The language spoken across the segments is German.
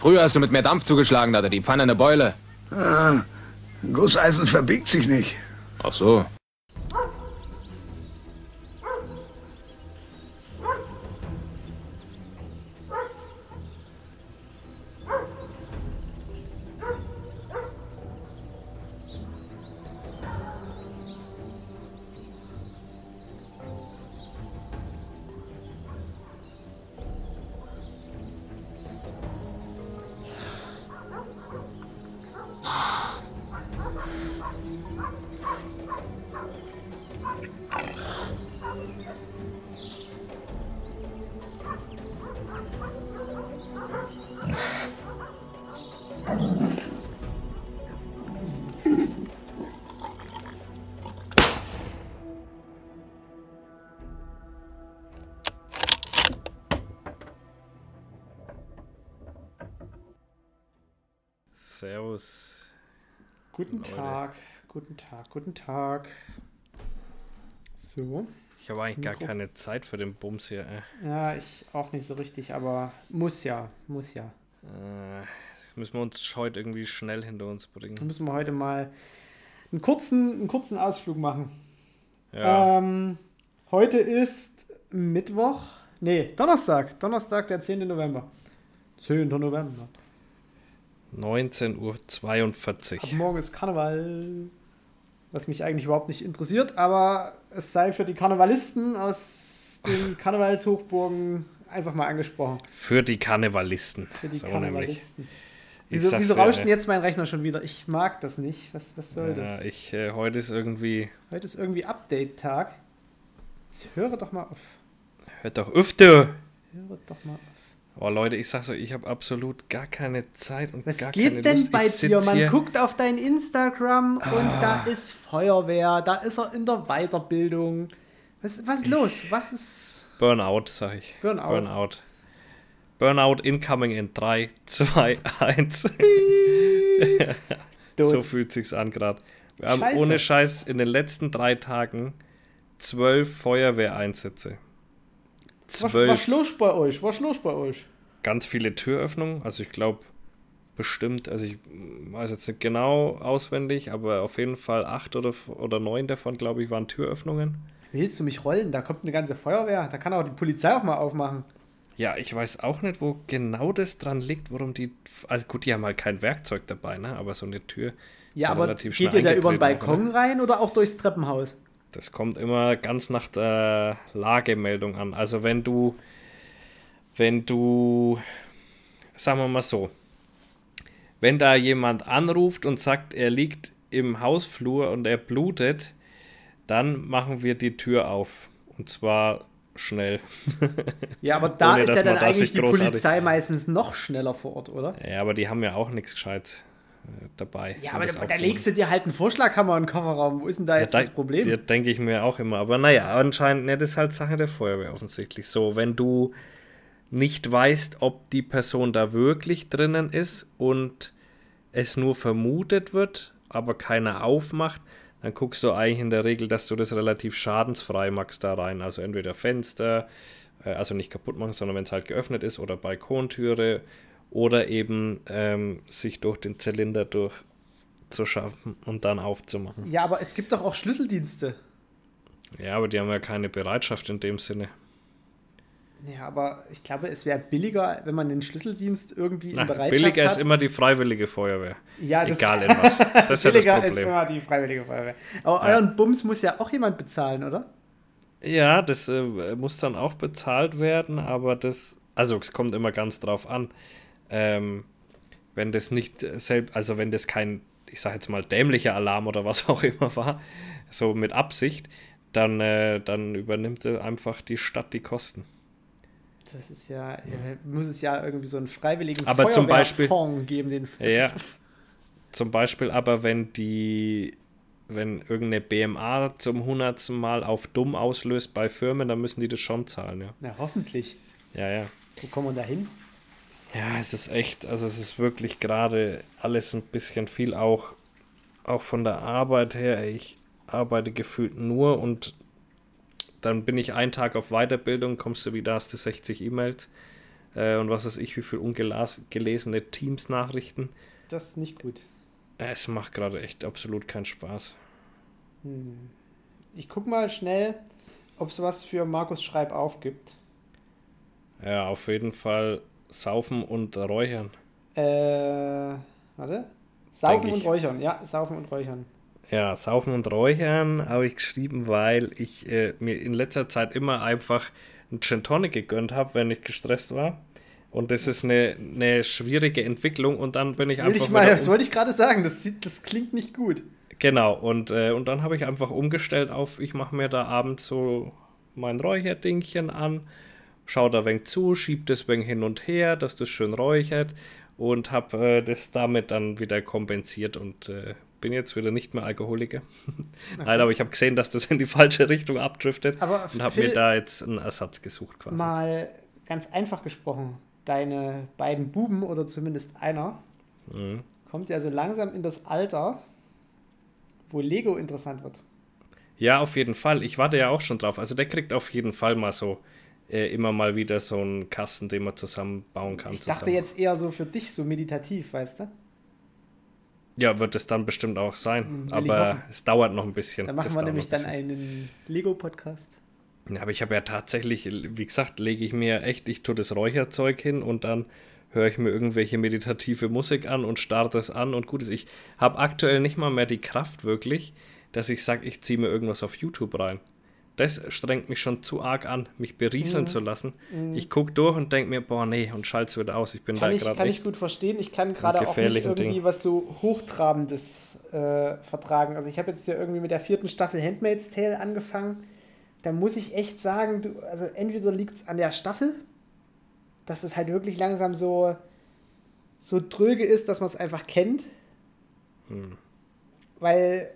Früher hast du mit mehr Dampf zugeschlagen, da hatte die Pfanne eine Beule. Ah, Gusseisen verbiegt sich nicht. Ach so. Tag. So. Ich habe eigentlich gar keine Zeit für den Bums hier. Ey. Ja, ich auch nicht so richtig, aber muss ja, muss ja. Äh, müssen wir uns heute irgendwie schnell hinter uns bringen. müssen wir heute mal einen kurzen, einen kurzen Ausflug machen. Ja, Ähm, heute ist Mittwoch, nee, Donnerstag, Donnerstag, der 10. November. 10. November. 19.42 Ab Uhr. morgen ist Karneval, was mich eigentlich überhaupt nicht interessiert, aber es sei für die Karnevalisten aus den Karnevalshochburgen einfach mal angesprochen. Für die Karnevalisten. Für die So. Karnevalisten. Wieso, wieso rauscht denn jetzt mein Rechner schon wieder? Ich mag das nicht. Was, was soll Ja, das? ich, äh, heute ist irgendwie. Heute ist irgendwie Update-Tag. Jetzt höre doch mal auf. Hört doch öfter. Höre doch mal auf. Oh Leute, ich sag so, ich habe absolut gar keine Zeit und Was gar geht keine denn Lust. bei ich sitz dir? Man hier. guckt auf dein Instagram und Ah. da ist Feuerwehr, da ist er in der Weiterbildung. Was, was ist los? Was ist. Burnout, sag ich. Burnout. Burnout. Burnout incoming in 3, 2, 1. Tot. so fühlt sich's an gerade. Wir haben Scheiße. ohne Scheiß in den letzten drei Tagen zwölf Feuerwehreinsätze. Was, was Zwölf. los bei euch? Was los bei euch? Ganz viele Türöffnungen. Also ich glaube bestimmt, also ich weiß jetzt nicht genau auswendig, aber auf jeden Fall acht oder, oder neun davon, glaube ich, waren Türöffnungen. Willst du mich rollen? Da kommt eine ganze Feuerwehr. Da kann auch die Polizei auch mal aufmachen. Ja, ich weiß auch nicht, wo genau das dran liegt, warum die. Also gut, die haben halt kein Werkzeug dabei, ne? Aber so eine Tür. Ja, ist aber relativ geht schnell ihr da über den Balkon ne? rein oder auch durchs Treppenhaus? Das kommt immer ganz nach der Lagemeldung an. Also wenn du, wenn du, sagen wir mal so, wenn da jemand anruft und sagt, er liegt im Hausflur und er blutet, dann machen wir die Tür auf. Und zwar schnell. Ja, aber da Ohne, ist ja dann eigentlich die Polizei meistens noch schneller vor Ort, oder? Ja, aber die haben ja auch nichts Gescheites dabei. Ja, aber da, da legst du dir halt einen Vorschlaghammer in den Kofferraum. Wo ist denn da jetzt Ja, das Problem? Da denke ich mir auch immer. Aber naja, anscheinend, ne, das ist halt Sache der Feuerwehr offensichtlich. So, wenn du nicht weißt, ob die Person da wirklich drinnen ist und es nur vermutet wird, aber keiner aufmacht, dann guckst du eigentlich in der Regel, dass du das relativ schadensfrei machst da rein. Also entweder Fenster, äh, also nicht kaputt machen, sondern wenn es halt geöffnet ist, oder Balkontüre oder eben ähm, sich durch den Zylinder durch zu schaffen und dann aufzumachen. Ja, aber es gibt doch auch Schlüsseldienste. Ja, aber die haben ja keine Bereitschaft in dem Sinne. Ja, aber ich glaube, es wäre billiger, wenn man den Schlüsseldienst irgendwie Na, in Bereitschaft billiger hat. ist immer die freiwillige Feuerwehr. ja, das Egal in was. Das ist ja das billiger ist Problem. immer die freiwillige Feuerwehr. Aber Ja. euren Bums muss ja auch jemand bezahlen, oder? Ja, das äh, muss dann auch bezahlt werden, aber das, also es kommt immer ganz drauf an. Ähm, wenn das nicht selbst, also wenn das kein, ich sag jetzt mal, dämlicher Alarm oder was auch immer war, so mit Absicht, dann, äh, dann übernimmt einfach die Stadt die Kosten. Das ist ja, muss es ja irgendwie so einen freiwilligen Aber zum Beispiel- geben, den Ja. Zum Beispiel aber, wenn die, wenn irgendeine BMA zum hundertsten Mal auf dumm auslöst bei Firmen, dann müssen die das schon zahlen, ja. Na, hoffentlich. Ja, ja. Wo kommen wir da hin? Ja, es ist echt, also es ist wirklich gerade alles ein bisschen viel, auch, auch von der Arbeit her. Ich arbeite gefühlt nur und dann bin ich einen Tag auf Weiterbildung, kommst du wieder, hast du 60 E-Mails. äh, und was weiß ich, wie viele ungelesene Teams-Nachrichten. Das ist nicht gut. Es macht gerade echt absolut keinen Spaß. Ich guck mal schnell, ob es was für Markus Schreib aufgibt. Ja, auf jeden Fall saufen und räuchern. Äh, warte. Saufen und. Räuchern, ja, Saufen und Räuchern. Ja, saufen und räuchern habe ich geschrieben, weil ich äh, mir in letzter Zeit immer einfach einen Gin Tonic gegönnt habe, wenn ich gestresst war. Und das ist eine, eine schwierige Entwicklung und dann bin ich einfach ich mal, das wollte ich gerade sagen, das, sieht, das klingt nicht gut. Genau, und, äh, und dann habe ich einfach umgestellt auf, ich mache mir da abends so mein Räucherdingchen an, schaue da ein wenig zu, schiebe das wenig hin und her, dass das schön räuchert und habe äh, das damit dann wieder kompensiert und äh, bin jetzt wieder nicht mehr Alkoholiker. Nein, aber ich habe gesehen, dass das in die falsche Richtung abdriftet Aber und habe mir da jetzt einen Ersatz gesucht quasi. Mal ganz einfach gesprochen, deine beiden Buben oder zumindest einer Mhm. kommt ja so langsam in das Alter, wo Lego interessant wird. Ja, auf jeden Fall. Ich warte ja auch schon drauf. Also der kriegt auf jeden Fall mal so äh, immer mal wieder so einen Kasten, den man zusammenbauen kann. Ich dachte zusammen. jetzt eher so für dich so meditativ, weißt du? Ja, wird es dann bestimmt auch sein. Hm, will aber es dauert noch ein bisschen. Da machen Das wir nämlich ein dann einen Lego-Podcast. Ja, aber ich habe ja tatsächlich, wie gesagt, lege ich mir echt, ich tue das Räucherzeug hin und dann höre ich mir irgendwelche meditative Musik an und starte es an und gut ist. Ich habe aktuell nicht mal mehr die Kraft wirklich, dass ich sage, ich ziehe mir irgendwas auf YouTube rein. Das strengt mich schon zu arg an, mich berieseln Mhm. zu lassen. Ich gucke durch und denke mir, boah, nee, und schalte es wieder aus. Ich bin Kann, da ich, gerade kann ich gut verstehen. Ich kann gerade auch nicht irgendwie Ding. was so Hochtrabendes äh, vertragen. Also ich habe jetzt ja irgendwie mit der vierten Staffel Handmaid's Tale angefangen. Da muss ich echt sagen, du, also entweder liegt es an der Staffel, dass es halt wirklich langsam so, so tröge ist, dass man es einfach kennt. Hm. Weil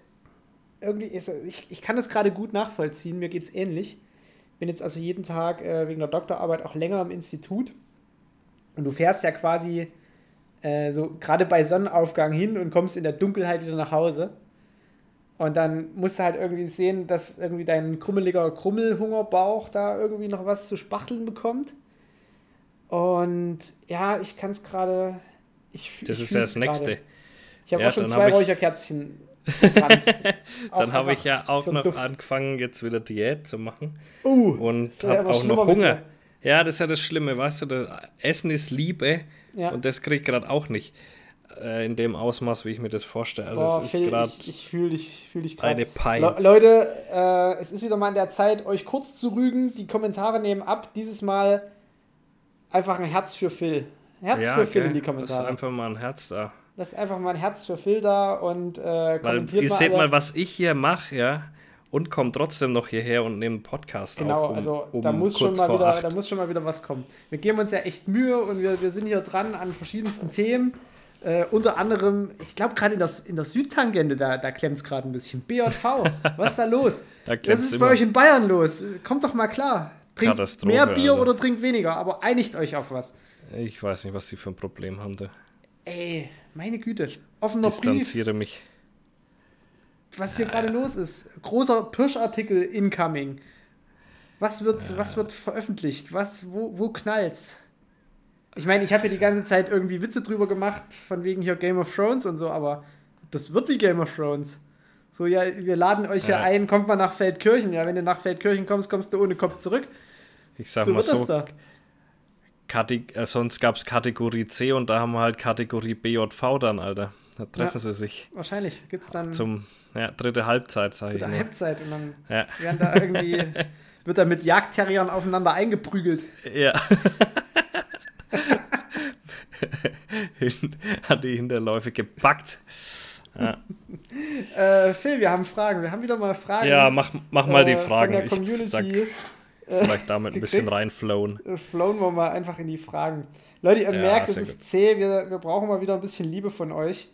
irgendwie ist ich, ich kann es gerade gut nachvollziehen, mir geht es ähnlich. Bin jetzt also jeden Tag äh, wegen der Doktorarbeit auch länger im Institut. Und du fährst ja quasi äh, so gerade bei Sonnenaufgang hin und kommst in der Dunkelheit wieder nach Hause. Und dann musst du halt irgendwie sehen, dass irgendwie dein krummeliger Krummelhungerbauch da irgendwie noch was zu spachteln bekommt. Und ja, ich kann es gerade. Ich, Das ich ist ja das fühl's gerade. Ich habe Ja, auch schon zwei Räucherkerzchen Dann habe ich ja auch noch Duft. angefangen, jetzt wieder Diät zu machen. Uh, und ist ja habe auch noch Hunger. Ja, das ist ja das Schlimme, weißt du, das Essen ist Liebe Ja. und das kriege ich gerade auch nicht äh, in dem Ausmaß, wie ich mir das vorstelle. Also Boah, es ist gerade ich, ich fühle dich, fühl dich gerade. eine Pein. Le Leute, äh, es ist wieder mal an der Zeit, euch kurz zu rügen. Die Kommentare nehmen ab. Dieses Mal einfach ein Herz für Phil. Herz für Phil in die Kommentare. einfach mal ein Herz da. Lasst einfach mal ein Herz für Phil da und äh, Weil kommentiert ihr mal. seht alle. mal, was ich hier mache, ja. Und kommt trotzdem noch hierher und nehmt einen Podcast Genau, auf. um- also um da, muss schon mal wieder, acht. da muss schon mal wieder was kommen. Wir geben uns ja echt Mühe und wir, wir sind hier dran an verschiedensten Themen. Äh, unter anderem, ich glaube gerade in der, in der Südtangente, da, da klemmt es gerade ein bisschen. BJV, was ist da los? Da Was ist immer. bei euch in Bayern los? Kommt doch mal klar. Trinkt mehr Bier Alter. oder trinkt weniger, aber einigt euch auf was. Ich weiß nicht, was sie für ein Problem haben. Da. Ey, meine Güte. Offener Brief, Distanziere mich. was hier gerade los ist. Großer Pirsch-Artikel incoming. Was wird, was wird veröffentlicht? Was, wo, wo knallt's? Ich meine, ich habe ja die ganze Zeit irgendwie Witze drüber gemacht, von wegen hier Game of Thrones und so, aber das wird wie Game of Thrones. So, ja, wir laden euch ja, Ja. ein, kommt mal nach Feldkirchen. Ja, wenn du nach Feldkirchen kommst, kommst du ohne Kopf zurück. Ich sag So mal so, da. Kate äh, sonst gab es Kategorie C und da haben wir halt Kategorie BJV dann, Alter. Da treffen sie sich Wahrscheinlich gibt's dann zum ja, dritte Halbzeit, sag ich der mal. Halbzeit und dann Ja. werden da irgendwie, wird da mit Jagdterriern aufeinander eingeprügelt. ja. Hat die Hinterläufe gepackt. Ja, Äh, Phil, wir haben Fragen. Wir haben wieder mal Fragen. ja mach, mach mal die äh, Fragen. Von der Ich Community. sag, vielleicht damit ein bisschen gekriegt. reinflowen. äh, flown wir mal einfach in die Fragen. Leute, ihr Ja, merkt, es ist zäh. Wir, wir brauchen mal wieder ein bisschen Liebe von euch.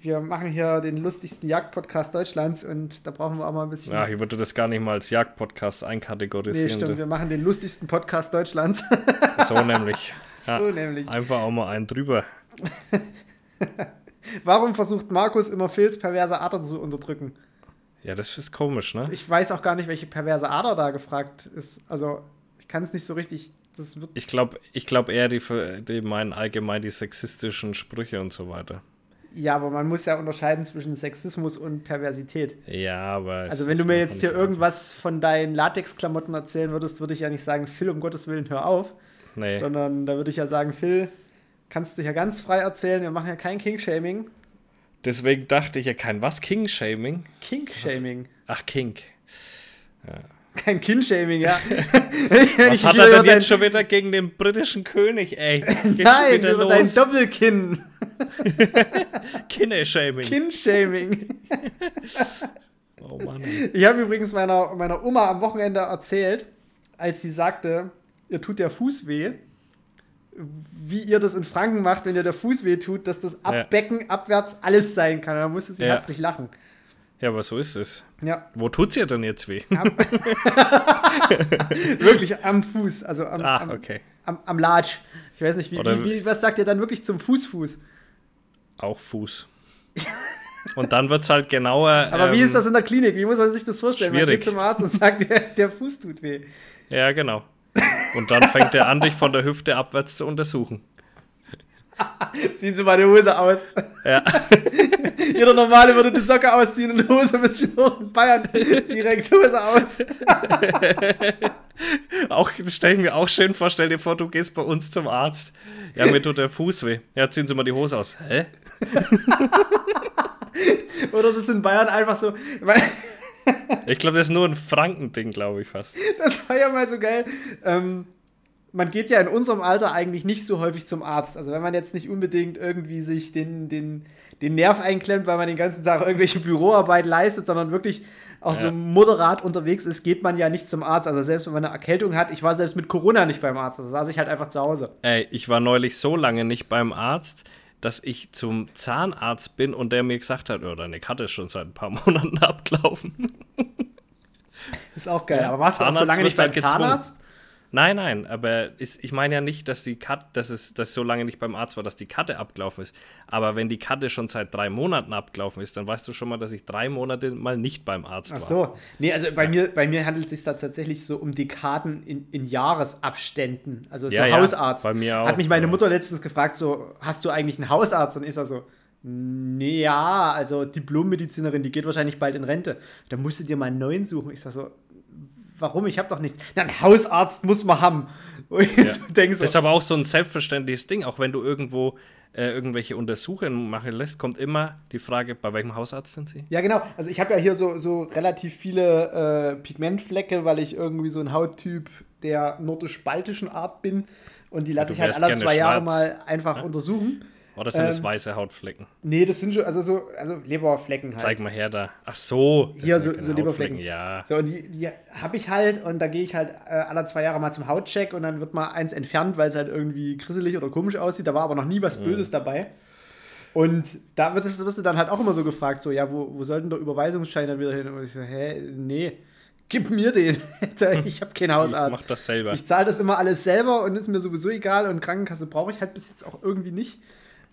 Wir machen hier den lustigsten Jagdpodcast Deutschlands und da brauchen wir auch mal ein bisschen. Ja, ich würde das gar nicht mal als Jagdpodcast nee, einkategorisieren. stimmt. Wir machen den lustigsten Podcast Deutschlands. so nämlich. so Ja, nämlich. einfach auch mal einen drüber. Warum versucht Markus immer Phils perverse Ader zu unterdrücken? Ja, das ist komisch, ne? Ich weiß auch gar nicht, welche perverse Ader da gefragt ist. Also, ich kann es nicht so richtig das wird. Ich glaube ich glaub eher, die, die meinen allgemein die sexistischen Sprüche und so weiter. Ja, aber man muss ja unterscheiden zwischen Sexismus und Perversität. Ja, aber. Also, wenn du mir jetzt hier irgendwas von deinen Latexklamotten erzählen würdest, würde ich ja nicht sagen, Phil, um Gottes Willen, hör auf. Nee. Sondern da würde ich ja sagen, Phil, kannst du ja ganz frei erzählen, wir machen ja kein King-Shaming. Deswegen dachte ich ja kein was? King-Shaming? Kink-Shaming. Ach, Kink. Ja. Kein Kin-Shaming, ja. was hat er denn jetzt schon wieder gegen den britischen König, ey? Geht Nein, über los. dein Doppelkinn. Kinne-Shaming. Kin-Shaming. oh Mann. Ich habe übrigens meiner, meiner Oma am Wochenende erzählt, als sie sagte, ihr tut der Fuß weh, wie ihr das in Franken macht, wenn ihr der Fuß weh tut, dass das Abbecken ja. abwärts alles sein kann. Da musste sie ja. herzlich lachen. Ja, aber so ist es. Ja. Wo tut ihr denn jetzt weh? wirklich am Fuß, also am, ah, okay. am, am, am Latsch. Ich weiß nicht, wie, wie, wie, was sagt ihr dann wirklich zum Fußfuß? -Fuß? Auch Fuß. Und dann wird es halt genauer. Aber ähm, wie ist das in der Klinik? Wie muss man sich das vorstellen? Schwierig. Man geht zum Arzt und sagt, der, der Fuß tut weh. Ja, genau. Und dann fängt er an, dich von der Hüfte abwärts zu untersuchen. Ziehen Sie mal die Hose aus. Ja. Jeder Normale würde die Socke ausziehen und die Hose ein bisschen hoch in Bayern direkt Hose aus. auch, das stelle ich mir auch schön vor. Stell dir vor, du gehst bei uns zum Arzt. Ja, mir tut der Fuß weh. Ja, ziehen Sie mal die Hose aus. Hä? Oder es ist in Bayern einfach so. Ich glaube, das ist nur ein Franken-Ding, glaube ich fast. Das war ja mal so geil. Ähm, man geht ja in unserem Alter eigentlich nicht so häufig zum Arzt. Also wenn man jetzt nicht unbedingt irgendwie sich den, den, den Nerv einklemmt, weil man den ganzen Tag irgendwelche Büroarbeit leistet, sondern wirklich auch ja. so moderat unterwegs ist, geht man ja nicht zum Arzt. Also selbst wenn man eine Erkältung hat, ich war selbst mit Corona nicht beim Arzt, also saß ich halt einfach zu Hause. Ey, ich war neulich so lange nicht beim Arzt, dass ich zum Zahnarzt bin und der mir gesagt hat, oh, deine Karte ist schon seit ein paar Monaten abgelaufen. Ist auch geil. Ja, aber warst Zahnarzt du auch so lange nicht beim halt Zahnarzt? Nein, nein, aber ist, ich meine ja nicht, dass die Cut, dass es dass so lange nicht beim Arzt war, dass die Karte abgelaufen ist. Aber wenn die Karte schon seit drei Monaten abgelaufen ist, dann weißt du schon mal, dass ich drei Monate mal nicht beim Arzt war. Ach so. Nee, also bei, ja. mir, bei mir handelt es sich da tatsächlich so um Dekaden in, in Jahresabständen. Also so ja, Hausarzt. Ja, bei mir auch. Hat mich meine Mutter letztens gefragt, so, hast du eigentlich einen Hausarzt? Und ich sag so, Nee, ja, also Diplommedizinerin, die geht wahrscheinlich bald in Rente. Da musst du dir mal einen neuen suchen. Ich sag so, warum? Ich habe doch nichts. Na, ein Hausarzt muss man haben. Ja. so das ist aber auch so ein selbstverständliches Ding. Auch wenn du irgendwo äh, irgendwelche Untersuchungen machen lässt, kommt immer die Frage, bei welchem Hausarzt sind Sie? Ja, genau. Also ich habe ja hier so, so relativ viele äh, Pigmentflecke, weil ich irgendwie so ein Hauttyp der nordisch-baltischen Art bin. Und die lasse ich halt alle zwei Jahre mal einfach ja? untersuchen. Oder sind ähm, das weiße Hautflecken? Nee, das sind schon, also so, also Leberflecken halt. Zeig mal her da. Ach so. Hier so, so Leberflecken. Ja. So, und die, die habe ich halt und da gehe ich halt äh, alle zwei Jahre mal zum Hautcheck und dann wird mal eins entfernt, weil es halt irgendwie grisselig oder komisch aussieht. Da war aber noch nie was mhm. Böses mhm. dabei. Und da wird es, wirst du dann halt auch immer so gefragt, so, ja, wo, wo soll denn der Überweisungsschein dann wieder hin? Und ich so, hä, nee, gib mir den. ich habe keinen Hausarzt. Ich mach das selber. Ich zahle das immer alles selber und ist mir sowieso egal und Krankenkasse brauche ich halt bis jetzt auch irgendwie nicht.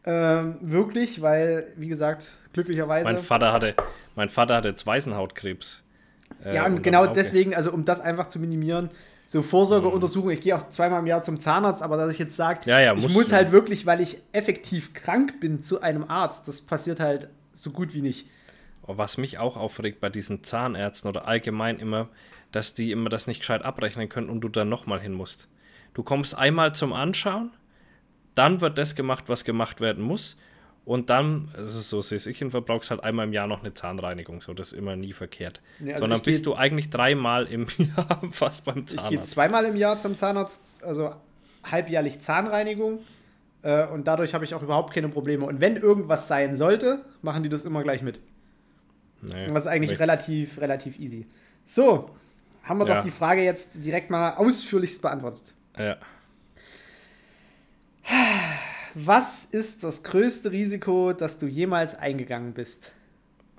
Ähm, wirklich, weil, wie gesagt, glücklicherweise. Mein Vater hatte, mein Vater hatte jetzt Weißenhautkrebs. Äh, ja, und genau deswegen, also um das einfach zu minimieren, so Vorsorgeuntersuchungen, ich gehe auch zweimal im Jahr zum Zahnarzt, aber dass ich jetzt sage, ja, ja, ich muss halt wirklich, weil ich effektiv krank bin, zu einem Arzt, das passiert halt so gut wie nicht. Oh, was mich auch aufregt bei diesen Zahnärzten oder allgemein immer, dass die immer das nicht gescheit abrechnen können und du dann nochmal hin musst. Du kommst einmal zum Anschauen, dann wird das gemacht, was gemacht werden muss. Und dann, also so sehe ich ihn, verbrauchst halt einmal im Jahr noch eine Zahnreinigung. So, das ist immer nie verkehrt. Nee, also Sondern bist du eigentlich dreimal im Jahr fast beim Zahnarzt. Ich gehe zweimal im Jahr zum Zahnarzt, also halbjährlich Zahnreinigung. Äh, und dadurch habe ich auch überhaupt keine Probleme. Und wenn irgendwas sein sollte, machen die das immer gleich mit. Nee, das ist eigentlich richtig. relativ, relativ easy. So, haben wir ja. doch die Frage jetzt direkt mal ausführlichst beantwortet. Ja. Was ist das größte Risiko, das du jemals eingegangen bist?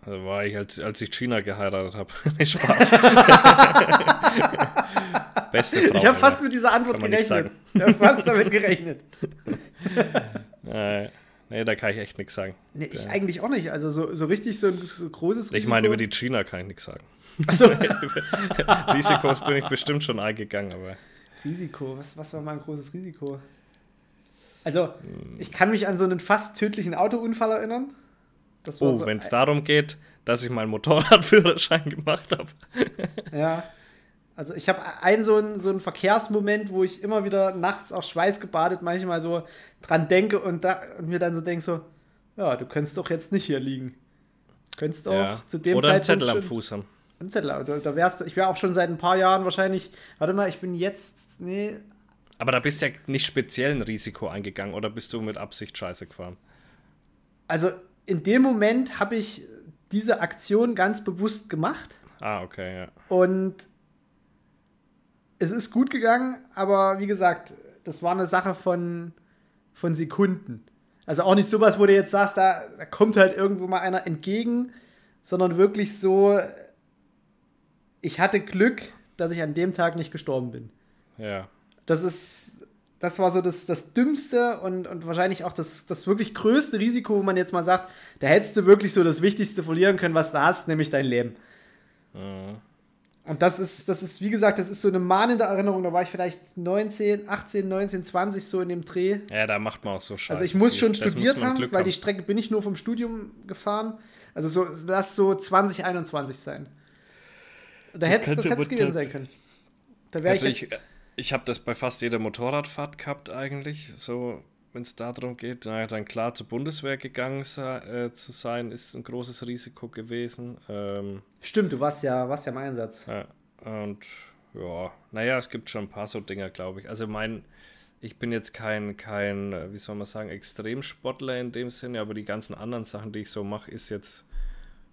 Also war ich, als, als ich China geheiratet habe. nicht Spaß. Beste Frau. Ich habe fast mit dieser Antwort gerechnet. Ich habe fast damit gerechnet. nee, nee, da kann ich echt nichts sagen. Nee, ich ja. eigentlich auch nicht. Also so, so richtig so ein so großes Risiko. Ich meine, über die China kann ich nichts sagen. Achso. Risikos bin ich bestimmt schon eingegangen, aber. Risiko, was, was war mein großes Risiko? Also, ich kann mich an so einen fast tödlichen Autounfall erinnern. Oh, so wenn es darum geht, dass ich meinen Motorradführerschein gemacht habe. ja. Also ich habe einen so einen, so einen Verkehrsmoment, wo ich immer wieder nachts auch schweißgebadet manchmal so dran denke und, da, und mir dann so denke so, ja, du könntest doch jetzt nicht hier liegen. Du könntest auch ja. zu dem Oder Zeitpunkt einen Zettel am Fuß haben. Ein Zettel, da, da wärst du, ich wäre auch schon seit ein paar Jahren wahrscheinlich, warte mal, ich bin jetzt, nee. Aber da bist du ja nicht speziell ein Risiko eingegangen oder bist du mit Absicht scheiße gefahren? Also in dem Moment habe ich diese Aktion ganz bewusst gemacht. Ah, okay, ja. Und es ist gut gegangen, aber wie gesagt, das war eine Sache von, von Sekunden. Also auch nicht sowas, wo du jetzt sagst, da, da kommt halt irgendwo mal einer entgegen, sondern wirklich so, ich hatte Glück, dass ich an dem Tag nicht gestorben bin. Ja. Das ist, das war so das, das dümmste und, und wahrscheinlich auch das, das wirklich größte Risiko, wo man jetzt mal sagt, da hättest du wirklich so das Wichtigste verlieren können, was du hast, nämlich dein Leben. Mhm. Und das ist, das ist, wie gesagt, das ist so eine mahnende Erinnerung. Da war ich vielleicht 19, 18, 19, 20 so in dem Dreh. Ja, da macht man auch so Scheiße. Also ich muss schon das studiert haben, weil haben. die Strecke bin ich nur vom Studium gefahren. Also so, lass so 2021 sein. Da hätte das hätte gewesen sein können. Da wäre also ich, ich, ich habe das bei fast jeder Motorradfahrt gehabt eigentlich. So, wenn es darum geht, naja, dann klar zur Bundeswehr gegangen äh, zu sein, ist ein großes Risiko gewesen. Ähm, Stimmt, du warst ja, warst ja im Einsatz. Ja, und ja, naja, es gibt schon ein paar so Dinger, glaube ich. Also mein, ich bin jetzt kein, kein, wie soll man sagen, Extremsportler in dem Sinne, aber die ganzen anderen Sachen, die ich so mache, ist jetzt,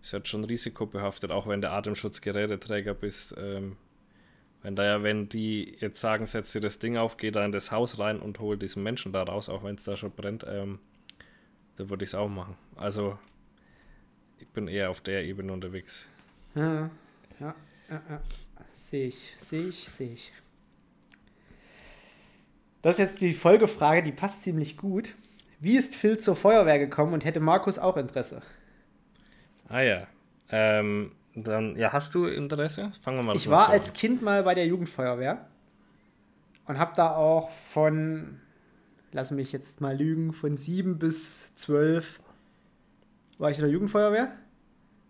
ist jetzt schon risikobehaftet, auch wenn du Atemschutzgeräteträger bist. Ähm, wenn da wenn die jetzt sagen, setz dir das Ding auf, geh da in das Haus rein und hol diesen Menschen da raus, auch wenn es da schon brennt, ähm, dann würde ich es auch machen. Also ich bin eher auf der Ebene unterwegs. Ja, ja, ja, ja. Sehe ich, sehe ich, sehe ich. Das ist jetzt die Folgefrage, die passt ziemlich gut. Wie ist Phil zur Feuerwehr gekommen und hätte Markus auch Interesse? Ah ja. Ähm, dann, ja, hast du Interesse? Fangen wir mal an. Ich war als Kind mal bei der Jugendfeuerwehr und habe da auch von, lass mich jetzt mal lügen, von sieben bis zwölf war ich in der Jugendfeuerwehr.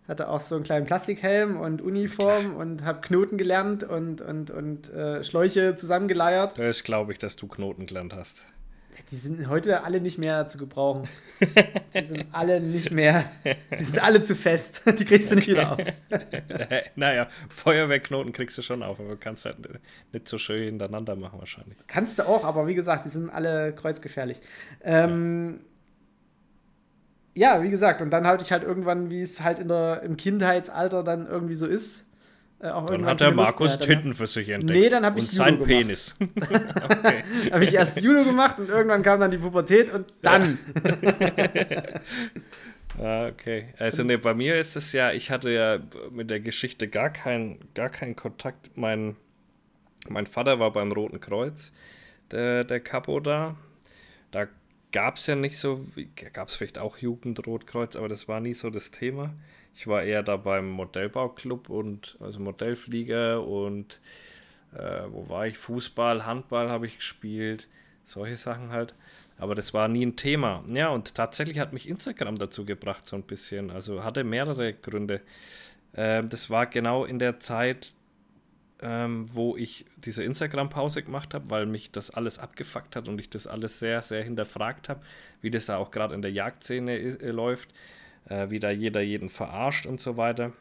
Hatte auch so einen kleinen Plastikhelm und Uniform und habe Knoten gelernt und, und, und äh, Schläuche zusammengeleiert. Das glaube ich, dass du Knoten gelernt hast. Die sind heute alle nicht mehr zu gebrauchen. Die sind alle nicht mehr, die sind alle zu fest. Die kriegst du nicht wieder auf. naja, Feuerwehrknoten kriegst du schon auf, aber kannst halt nicht so schön hintereinander machen wahrscheinlich. Kannst du auch, aber wie gesagt, die sind alle kreuzgefährlich. Ähm, ja, wie gesagt, und dann hatte ich halt irgendwann, wie es halt in der, im Kindheitsalter dann irgendwie so ist, dann hat der Markus Lust, Titten für sich entdeckt. Nee, dann habe ich und Judo sein gemacht. Penis. okay. habe ich erst Judo gemacht und irgendwann kam dann die Pubertät und dann. ah, okay. Also ne, bei mir ist es ja, ich hatte ja mit der Geschichte gar keinen gar kein Kontakt. Mein, mein Vater war beim Roten Kreuz, der, der Capo da. Da gab es ja nicht so, gab es vielleicht auch Jugend-Rotkreuz, aber das war nie so das Thema. Ich war eher da beim Modellbauclub und also Modellflieger und äh, wo war ich? Fußball, Handball habe ich gespielt, solche Sachen halt. Aber das war nie ein Thema. Ja, und tatsächlich hat mich Instagram dazu gebracht, so ein bisschen. Also hatte mehrere Gründe. Äh, das war genau in der Zeit, ähm, wo ich diese Instagram-Pause gemacht habe, weil mich das alles abgefuckt hat und ich das alles sehr, sehr hinterfragt habe, wie das da auch gerade in der Jagdszene äh, läuft äh, wie da jeder jeden verarscht und so weiter.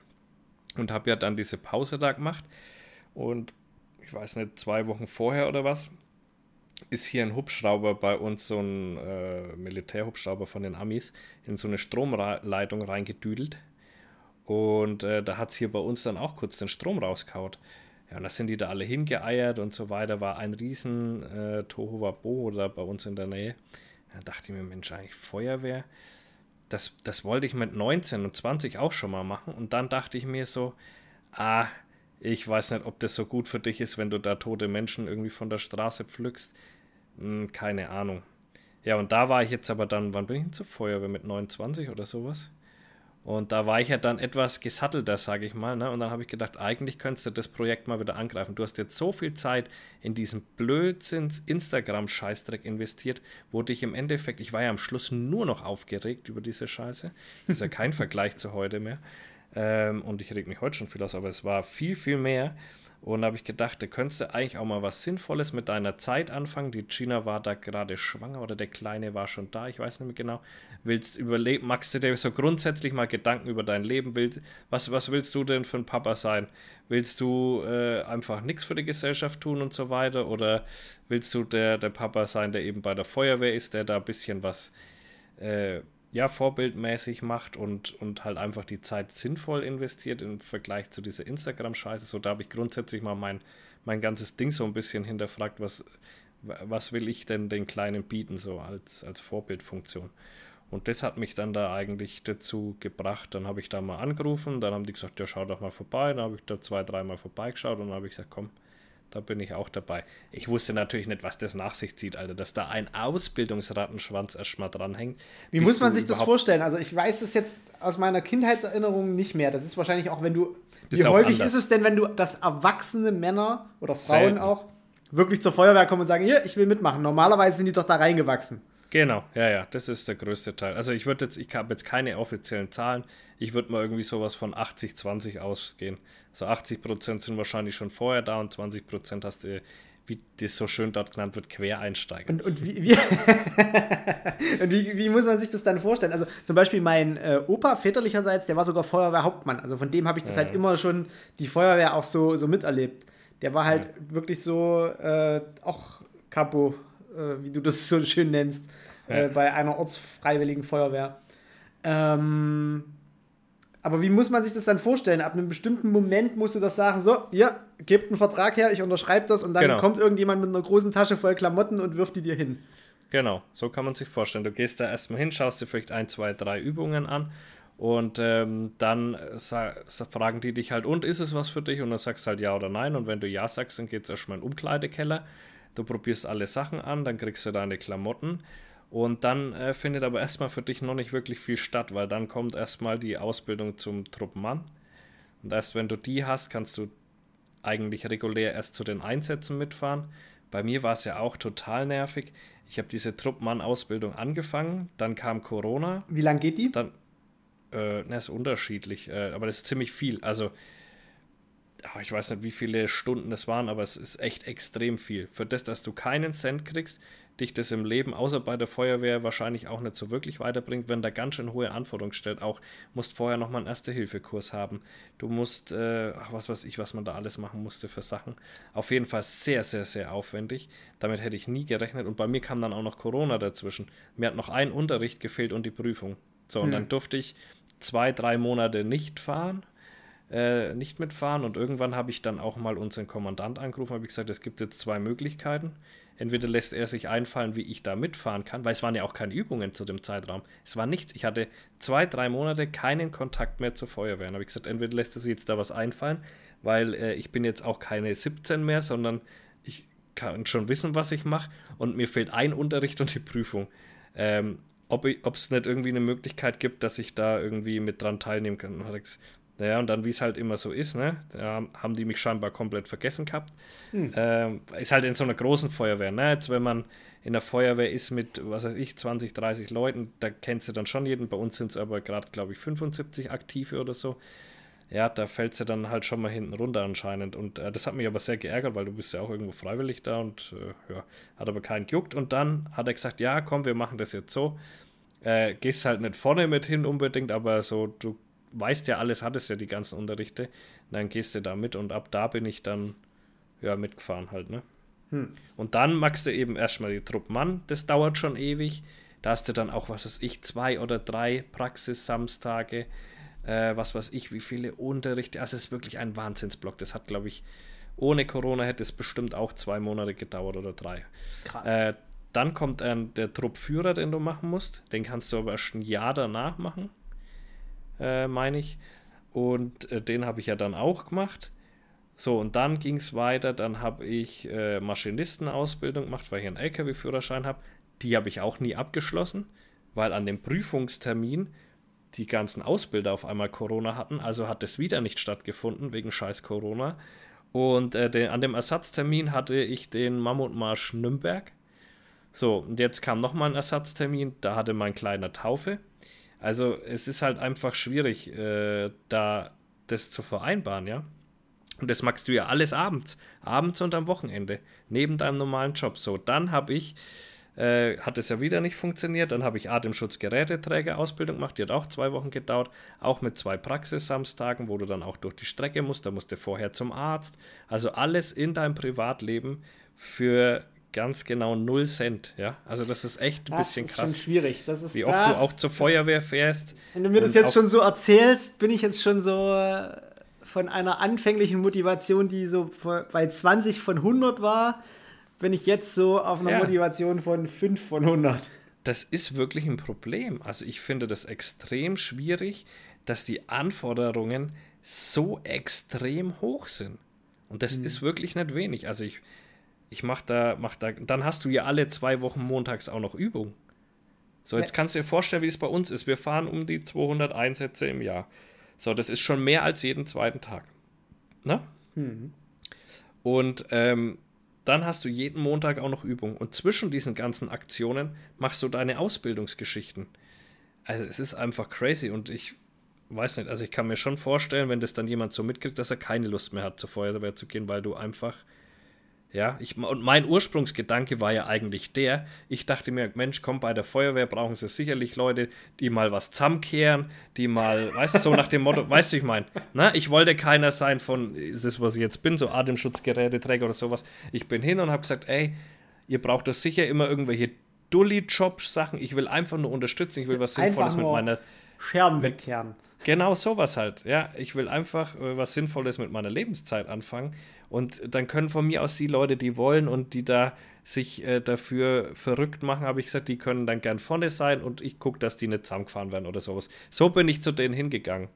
Und habe ja dann diese Pause da gemacht. Und ich weiß nicht, zwei Wochen vorher oder was, ist hier ein Hubschrauber bei uns, so ein äh, Militärhubschrauber von den Amis, in so eine Stromleitung reingedüdelt. Und äh, da hat es hier bei uns dann auch kurz den Strom rauskaut. Ja, und da sind die da alle hingeeiert und so weiter. War ein riesen äh, Tohuwabohu da bei uns in der Nähe. Da dachte ich mir, Mensch, eigentlich Feuerwehr das, das wollte ich mit 19 und 20 auch schon mal machen. Und dann dachte ich mir so, ah, ich weiß nicht, ob das so gut für dich ist, wenn du da tote Menschen irgendwie von der Straße pflückst. Hm, keine Ahnung. Ja, und da war ich jetzt aber dann, wann bin ich denn zur Feuerwehr? Mit 29 oder sowas? Und da war ich ja dann etwas gesattelter, sage ich mal. Ne? Und dann habe ich gedacht, eigentlich könntest du das Projekt mal wieder angreifen. Du hast jetzt so viel Zeit in diesen Blödsinns Instagram-Scheißdreck investiert, wo dich im Endeffekt, ich war ja am Schluss nur noch aufgeregt über diese Scheiße. ist ja kein Vergleich zu heute mehr. Ähm, und ich reg mich heute schon viel aus, aber es war viel, viel mehr. Und da habe ich gedacht, da könntest du eigentlich auch mal was Sinnvolles mit deiner Zeit anfangen. Die Gina war da gerade schwanger oder der Kleine war schon da, ich weiß nicht mehr genau. Willst überleben, magst du dir so grundsätzlich mal Gedanken über dein Leben? Willst, was, was willst du denn für ein Papa sein? Willst du äh, einfach nichts für die Gesellschaft tun und so weiter? Oder willst du der, der Papa sein, der eben bei der Feuerwehr ist, der da ein bisschen was äh, ja, vorbildmäßig macht und, und halt einfach die Zeit sinnvoll investiert im Vergleich zu dieser Instagram-Scheiße. So, da habe ich grundsätzlich mal mein, mein ganzes Ding so ein bisschen hinterfragt, was, was will ich denn den Kleinen bieten, so als, als Vorbildfunktion. Und das hat mich dann da eigentlich dazu gebracht. Dann habe ich da mal angerufen, dann haben die gesagt, ja, schau doch mal vorbei. Dann habe ich da zwei, dreimal vorbeigeschaut und dann habe ich gesagt, komm, da bin ich auch dabei. Ich wusste natürlich nicht, was das nach sich zieht, Alter, dass da ein Ausbildungsrattenschwanz erstmal dranhängt. Wie muss man sich das vorstellen? Also ich weiß das jetzt aus meiner Kindheitserinnerung nicht mehr. Das ist wahrscheinlich auch, wenn du. Wie häufig anders. ist es denn, wenn du, dass erwachsene Männer oder Frauen Selten. auch wirklich zur Feuerwehr kommen und sagen, hier, ich will mitmachen. Normalerweise sind die doch da reingewachsen. Genau, ja, ja, das ist der größte Teil. Also ich würde jetzt, ich habe jetzt keine offiziellen Zahlen, ich würde mal irgendwie sowas von 80-20 ausgehen. So 80 Prozent sind wahrscheinlich schon vorher da und 20 Prozent hast du, wie das so schön dort genannt wird, Quereinsteiger. Und, und, wie, wie, und wie, wie, muss man sich das dann vorstellen? Also zum Beispiel mein äh, Opa väterlicherseits, der war sogar Feuerwehrhauptmann. Also von dem habe ich das ja. halt immer schon, die Feuerwehr auch so, so miterlebt. Der war halt ja. wirklich so äh, auch Capo äh, wie du das so schön nennst, ja. äh, bei einer ortsfreiwilligen Feuerwehr. Ähm, aber wie muss man sich das dann vorstellen? Ab einem bestimmten Moment musst du das sagen, so, ja, gebt einen Vertrag her, ich unterschreibe das und dann genau. kommt irgendjemand mit einer großen Tasche voll Klamotten und wirft die dir hin. Genau, so kann man sich vorstellen. Du gehst da erstmal hin, schaust dir vielleicht ein, zwei, drei Übungen an und ähm, dann fragen die dich halt, und ist es was für dich? Und dann sagst du halt ja oder nein. Und wenn du ja sagst, dann geht es erstmal in den Umkleidekeller. Du probierst alle Sachen an, dann kriegst du deine Klamotten. Und dann äh, findet aber erstmal für dich noch nicht wirklich viel statt, weil dann kommt erstmal die Ausbildung zum Truppenmann. Und erst wenn du die hast, kannst du eigentlich regulär erst zu den Einsätzen mitfahren. Bei mir war es ja auch total nervig. Ich habe diese Truppmann-Ausbildung angefangen, dann kam Corona. Wie lange geht die? Dann, äh, na, ist unterschiedlich, äh, aber das ist ziemlich viel. Also ich weiß nicht, wie viele Stunden das waren, aber es ist echt extrem viel. Für das, dass du keinen Cent kriegst, dich das im Leben, außer bei der Feuerwehr, wahrscheinlich auch nicht so wirklich weiterbringt, wenn da ganz schön hohe Anforderungen stellt. Auch musst vorher nochmal einen Erste-Hilfe-Kurs haben. Du musst, äh, ach, was weiß ich, was man da alles machen musste für Sachen. Auf jeden Fall sehr, sehr, sehr aufwendig. Damit hätte ich nie gerechnet. Und bei mir kam dann auch noch Corona dazwischen. Mir hat noch ein Unterricht gefehlt und die Prüfung. So, und hm. dann durfte ich zwei, drei Monate nicht fahren äh, nicht mitfahren. Und irgendwann habe ich dann auch mal unseren Kommandant angerufen, habe ich gesagt, es gibt jetzt zwei Möglichkeiten. Entweder lässt er sich einfallen, wie ich da mitfahren kann, weil es waren ja auch keine Übungen zu dem Zeitraum. Es war nichts. Ich hatte zwei, drei Monate keinen Kontakt mehr zur Feuerwehr. Habe ich gesagt, entweder lässt er sich jetzt da was einfallen, weil äh, ich bin jetzt auch keine 17 mehr, sondern ich kann schon wissen, was ich mache und mir fehlt ein Unterricht und die Prüfung. Ähm, ob es nicht irgendwie eine Möglichkeit gibt, dass ich da irgendwie mit dran teilnehmen kann. Und hat gesagt, naja, und dann, wie es halt immer so ist, ne, da haben die mich scheinbar komplett vergessen gehabt. Hm. Ähm, ist halt in so einer großen Feuerwehr, ne? Jetzt, wenn man in der Feuerwehr ist mit, was weiß ich, 20, 30 Leuten, da kennst du dann schon jeden. Bei uns sind es aber gerade, glaube ich, 75 Aktive oder so. Ja, da fällt sie dann halt schon mal hinten runter anscheinend. Und äh, das hat mich aber sehr geärgert, weil du bist ja auch irgendwo freiwillig da und äh, ja, hat aber keinen gejuckt. Und dann hat er gesagt, ja, komm, wir machen das jetzt so. Äh, gehst halt nicht vorne mit hin unbedingt, aber so, du weißt ja alles, hattest ja die ganzen Unterrichte. Dann gehst du da mit und ab da bin ich dann ja mitgefahren halt, ne? Hm. Und dann magst du eben erstmal die Truppmann, das dauert schon ewig. Da hast du dann auch, was weiß ich, zwei oder drei Praxis-Samstage, äh, was weiß ich, wie viele Unterrichte. Also es ist wirklich ein Wahnsinnsblock. Das hat, glaube ich, ohne Corona hätte es bestimmt auch zwei Monate gedauert oder drei. Krass. Äh, dann kommt äh, der Truppführer, den du machen musst. Den kannst du aber erst ein Jahr danach machen äh, meine ich. Und äh, den habe ich ja dann auch gemacht. So, und dann ging es weiter. Dann habe ich äh, Maschinistenausbildung gemacht, weil ich einen LKW-Führerschein habe. Die habe ich auch nie abgeschlossen, weil an dem Prüfungstermin die ganzen Ausbilder auf einmal Corona hatten, also hat es wieder nicht stattgefunden wegen scheiß Corona. Und äh, den, an dem Ersatztermin hatte ich den Mammutmarsch Nürnberg. So, und jetzt kam nochmal ein Ersatztermin, da hatte mein kleiner Taufe. Also es ist halt einfach schwierig, äh, da das zu vereinbaren, ja. Und das magst du ja alles abends, abends und am Wochenende, neben deinem normalen Job. So, dann habe ich äh, hat es ja wieder nicht funktioniert. Dann habe ich Atemschutzgeräteträger-Ausbildung gemacht, die hat auch zwei Wochen gedauert, auch mit zwei Praxissamstagen, wo du dann auch durch die Strecke musst. Da musst du vorher zum Arzt. Also alles in deinem Privatleben für ganz genau 0 Cent, ja. Also das ist echt ein das bisschen ist krass. schon schwierig. Das ist wie oft das, du auch zur Feuerwehr fährst. Wenn du mir das jetzt schon so erzählst, bin ich jetzt schon so äh, von einer anfänglichen Motivation, die so bei 20 von 100 war, bin ich jetzt so auf einer Ja. Motivation von 5 von 100. das ist wirklich ein Problem. Also ich finde das extrem schwierig, dass die Anforderungen so extrem hoch sind. Und das ist wirklich nicht wenig. Also ich, ich mache da, mach da, dann hast du ja alle zwei Wochen montags auch noch Übung. So, jetzt kannst du dir vorstellen, wie es bei uns ist. Wir fahren um die 200 Einsätze im Jahr. So, das ist schon mehr als jeden zweiten Tag. Ne? Und ähm, dann hast du jeden Montag auch noch Übung. Und zwischen diesen ganzen Aktionen machst du deine Ausbildungsgeschichten. Also es ist einfach crazy und ich weiß nicht, also ich kann mir schon vorstellen, wenn das dann jemand so mitkriegt, dass er keine Lust mehr hat, zur Feuerwehr zu gehen, weil du einfach, ja, ich, und mein Ursprungsgedanke war ja eigentlich der, ich dachte mir, Mensch, komm, bei der Feuerwehr brauchen sie sicherlich Leute, die mal was zusammenkehren, die mal, weißt du, so nach dem Motto, weißt du, ich meine, na, ich wollte keiner sein von, ist das, was ich jetzt bin, so Atemschutzgeräteträger oder sowas. Ich bin hin und habe gesagt, ey, ihr braucht doch sicher immer irgendwelche Dulli-Job-Sachen, ich will einfach nur unterstützen, ich will was Sinnvolles mit meiner Scherben wegkehren. Genau sowas halt. Ja, ich will einfach äh, was Sinnvolles mit meiner Lebenszeit anfangen. Und dann können von mir aus die Leute, die wollen und die da sich äh, dafür verrückt machen, habe ich gesagt, die können dann gern vorne sein und ich gucke, dass die nicht zusammengefahren werden oder sowas. So bin ich zu denen hingegangen.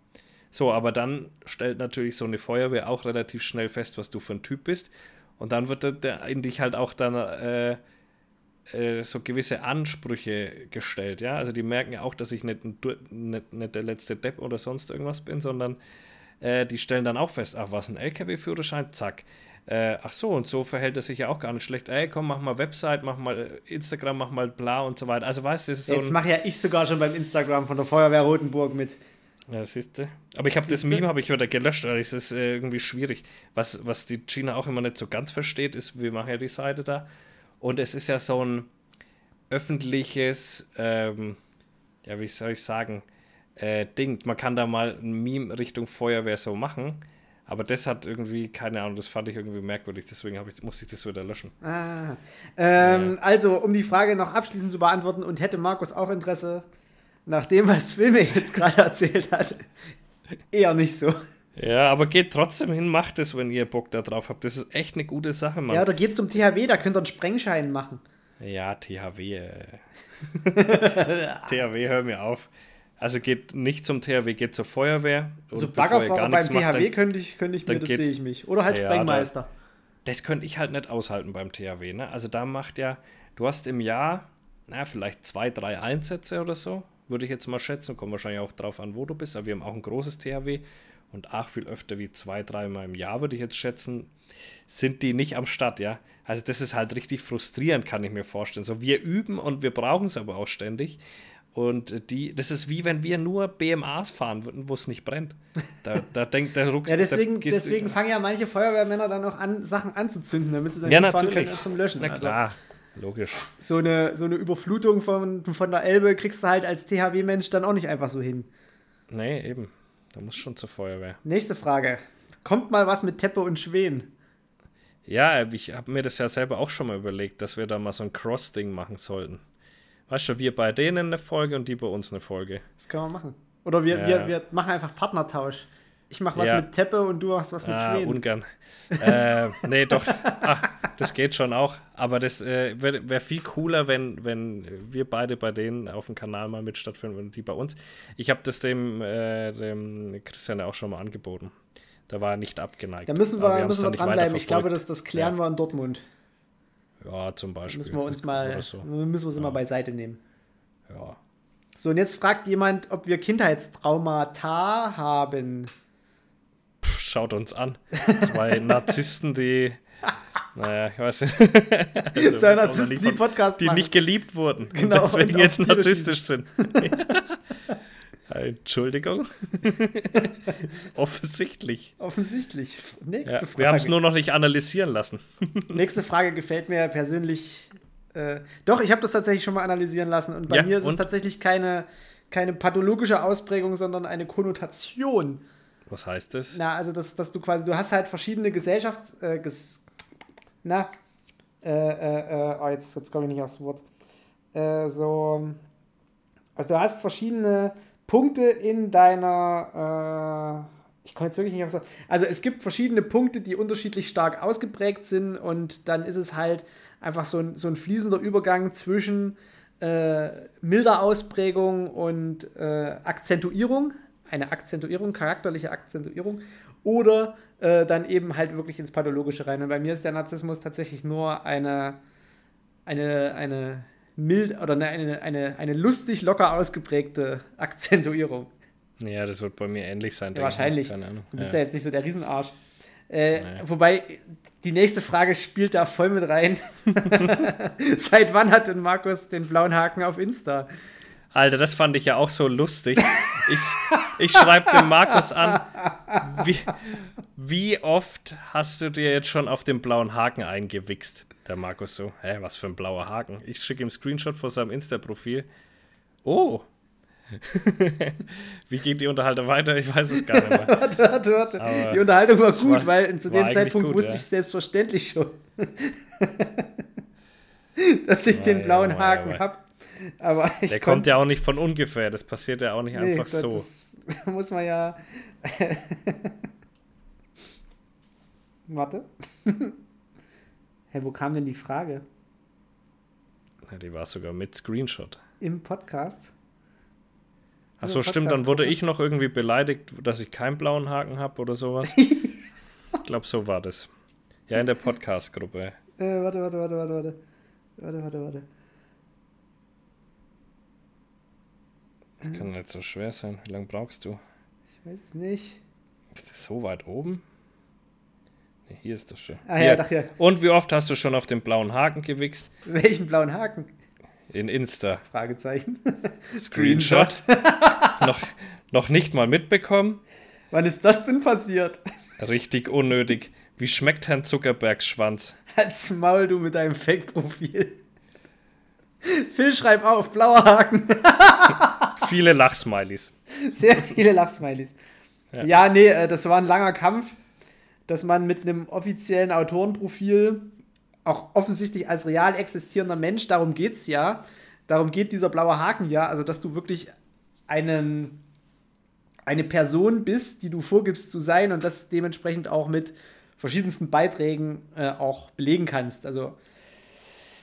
So, aber dann stellt natürlich so eine Feuerwehr auch relativ schnell fest, was du für ein Typ bist. Und dann wird der- in dich halt auch dann äh, äh, so gewisse Ansprüche gestellt, ja. Also die merken ja auch, dass ich nicht, ein, nicht, nicht der letzte Depp oder sonst irgendwas bin, sondern äh, die stellen dann auch fest, ach was, ein LKW-Führerschein, zack. Äh, ach so, und so verhält er sich ja auch gar nicht schlecht. Ey, komm, mach mal Website, mach mal äh, Instagram, mach mal bla und so weiter. Also weißt du, das ist so Jetzt mache ja ich sogar schon beim Instagram von der Feuerwehr Rotenburg mit. Ja, siehst du. Aber ich habe das? Meme habe ich wieder gelöscht, weil es ist äh, irgendwie schwierig. Was, was die Gina auch immer nicht so ganz versteht, ist, wir machen ja die Seite da. Und es ist ja so ein öffentliches, ähm, ja, wie soll ich sagen, äh, Ding. Man kann da mal ein Meme Richtung Feuerwehr so machen. Aber das hat irgendwie, keine Ahnung, das fand ich irgendwie merkwürdig, deswegen ich, musste ich das wieder löschen. Ah. Ähm, Also, um die Frage noch abschließend zu beantworten, und hätte Markus auch Interesse, nach dem, was mir jetzt gerade erzählt hat, eher nicht so. Ja, aber geht trotzdem hin, macht es, wenn ihr Bock da drauf habt. Das ist echt eine gute Sache, Mann. Ja, oder geht zum THW, da könnt ihr einen Sprengschein machen. Ja, THW. Äh. THW, hör mir auf. Also geht nicht zum THW, geht zur Feuerwehr. Und So bevor ihr Baggerfahrer beim nichts macht, THW dann- könnte ich, könnte ich mir, das sehe ich mich. Oder halt Ja, Sprengmeister. Das könnte ich halt nicht aushalten beim THW. Ne? Also da macht ja, du hast im Jahr, na, vielleicht zwei, drei Einsätze oder so, würde ich jetzt mal schätzen. Kommt wahrscheinlich auch drauf an, wo du bist. Aber wir haben auch ein großes THW und auch viel öfter wie zwei, dreimal im Jahr, würde ich jetzt schätzen, sind die nicht am Start, ja. Also das ist halt richtig frustrierend, kann ich mir vorstellen. So, wir üben und wir brauchen es aber auch ständig. Und die, das ist wie wenn wir nur BMAs fahren würden, wo es nicht brennt. Da, da denkt der Rucksack. Ja, deswegen, deswegen fangen ja manche Feuerwehrmänner dann auch an, Sachen anzuzünden, damit sie dann Ja, können zum Löschen. Na Also klar, logisch. so, eine, so eine Überflutung von, von der Elbe kriegst du halt als THW-Mensch dann auch nicht einfach so hin. Nee, eben. Da muss schon zur Feuerwehr. Nächste Frage. Kommt mal was mit Teppe und Schwen? Ja, ich habe mir das ja selber auch schon mal überlegt, dass wir da mal so ein Cross-Ding machen sollten. Weißt du, wir bei denen eine Folge und die bei uns eine Folge. Das können wir machen. Oder wir, Ja. wir, wir machen einfach Partnertausch. Ich mache was Ja. mit Teppe und du machst was mit Ah, Schwen. ungern. äh, nee, doch. Ah, das geht schon auch. Aber das äh, wäre wär viel cooler, wenn, wenn wir beide bei denen auf dem Kanal mal mit stattfinden und die bei uns. Ich habe das dem, äh, dem Christian ja auch schon mal angeboten. Da war er nicht abgeneigt. Da müssen wir, haben's müssen wir dranbleiben. Ich glaube, das, das klären Ja. wir in Dortmund. Ja, zum Beispiel. müssen wir uns mal, so. müssen wir sie mal beiseite nehmen. Ja. So, und jetzt fragt jemand, ob wir Kindheitstraumata haben. Pff, schaut uns an. Zwei Narzissten, die. Naja, ich weiß nicht. Also, Zwei Narzissten, die Podcast Die machen. nicht geliebt wurden. Genau, Und deswegen und jetzt auf Tiere narzisstisch sind. Entschuldigung. Offensichtlich. Offensichtlich. Nächste Ja, Frage. wir haben es nur noch nicht analysieren lassen. Nächste Frage gefällt mir persönlich. Äh, doch, ich habe das tatsächlich schon mal analysieren lassen und bei Ja, mir ist es und? tatsächlich keine, keine pathologische Ausprägung, sondern eine Konnotation. Was heißt das? Na, also dass, dass du quasi, du hast halt verschiedene Gesellschafts... Äh, ges, na, äh, äh, äh, oh, jetzt, jetzt komme ich nicht aufs Wort. Äh, so, also du hast verschiedene Punkte in deiner, äh, ich komme jetzt wirklich nicht aufs Wort. Also es gibt verschiedene Punkte, die unterschiedlich stark ausgeprägt sind und dann ist es halt einfach so ein, so ein fließender Übergang zwischen äh, milder Ausprägung und äh, Akzentuierung, eine Akzentuierung, charakterliche Akzentuierung, oder äh, dann eben halt wirklich ins Pathologische rein. Und bei mir ist der Narzissmus tatsächlich nur eine, eine, eine mild oder eine, eine, eine, lustig locker ausgeprägte Akzentuierung. Ja, das wird bei mir ähnlich sein. Ja, wahrscheinlich. Du bist Ja. ja jetzt nicht so der Riesenarsch. Äh, Naja. Wobei, die nächste Frage spielt da voll mit rein. Seit wann hat denn Markus den blauen Haken auf Insta? Alter, das fand ich ja auch so lustig. Ich, ich schreibe dem Markus an, wie, wie oft hast du dir jetzt schon auf den blauen Haken eingewichst? Der Markus so, hä, was für ein blauer Haken? Ich schicke ihm Screenshot von seinem Insta-Profil. Oh. wie geht die Unterhaltung weiter? Ich weiß es gar nicht mehr. Warte, warte, warte. Aber Die Unterhaltung war gut, war- weil zu dem Zeitpunkt gut, wusste ja. ich selbstverständlich schon, dass ich den Wei, blauen wei, Haken habe. Aber Der kommt ja auch nicht von ungefähr. Das passiert ja auch nicht Nee, einfach das, so. Das muss man ja. Warte. Hä, wo kam denn die Frage? Ja, die war sogar mit Screenshot. Im Podcast? Achso, Im stimmt, dann wurde ich noch irgendwie beleidigt, dass ich keinen blauen Haken habe oder sowas. ich glaube, so war das. Ja, in der Podcast-Gruppe. Äh, warte, warte, warte, warte, warte. Warte, warte, warte. Das kann nicht so schwer sein. Wie lange brauchst du? Ich weiß es nicht. Ist das so weit oben? Nee, hier ist das schon. Ah ja, doch, ja. Und wie oft hast du schon auf den blauen Haken gewichst? Welchen blauen Haken? In Insta. Fragezeichen. Screenshot. noch, noch nicht mal mitbekommen? Wann ist das denn passiert? Richtig unnötig. Wie schmeckt Herrn Zuckerbergs Schwanz? Als Maul, du mit deinem Fake-Profil. Phil, schreib auf, blauer Haken. Viele Lachsmilies. Sehr viele Lachsmilies. Ja. Ja, nee, äh, das war ein langer Kampf, dass man mit einem offiziellen Autorenprofil, auch offensichtlich als real existierender Mensch, darum geht's ja, darum geht dieser blaue Haken ja, also dass du wirklich einen, eine Person bist, die du vorgibst zu sein und das dementsprechend auch mit verschiedensten Beiträgen äh, auch belegen kannst. Also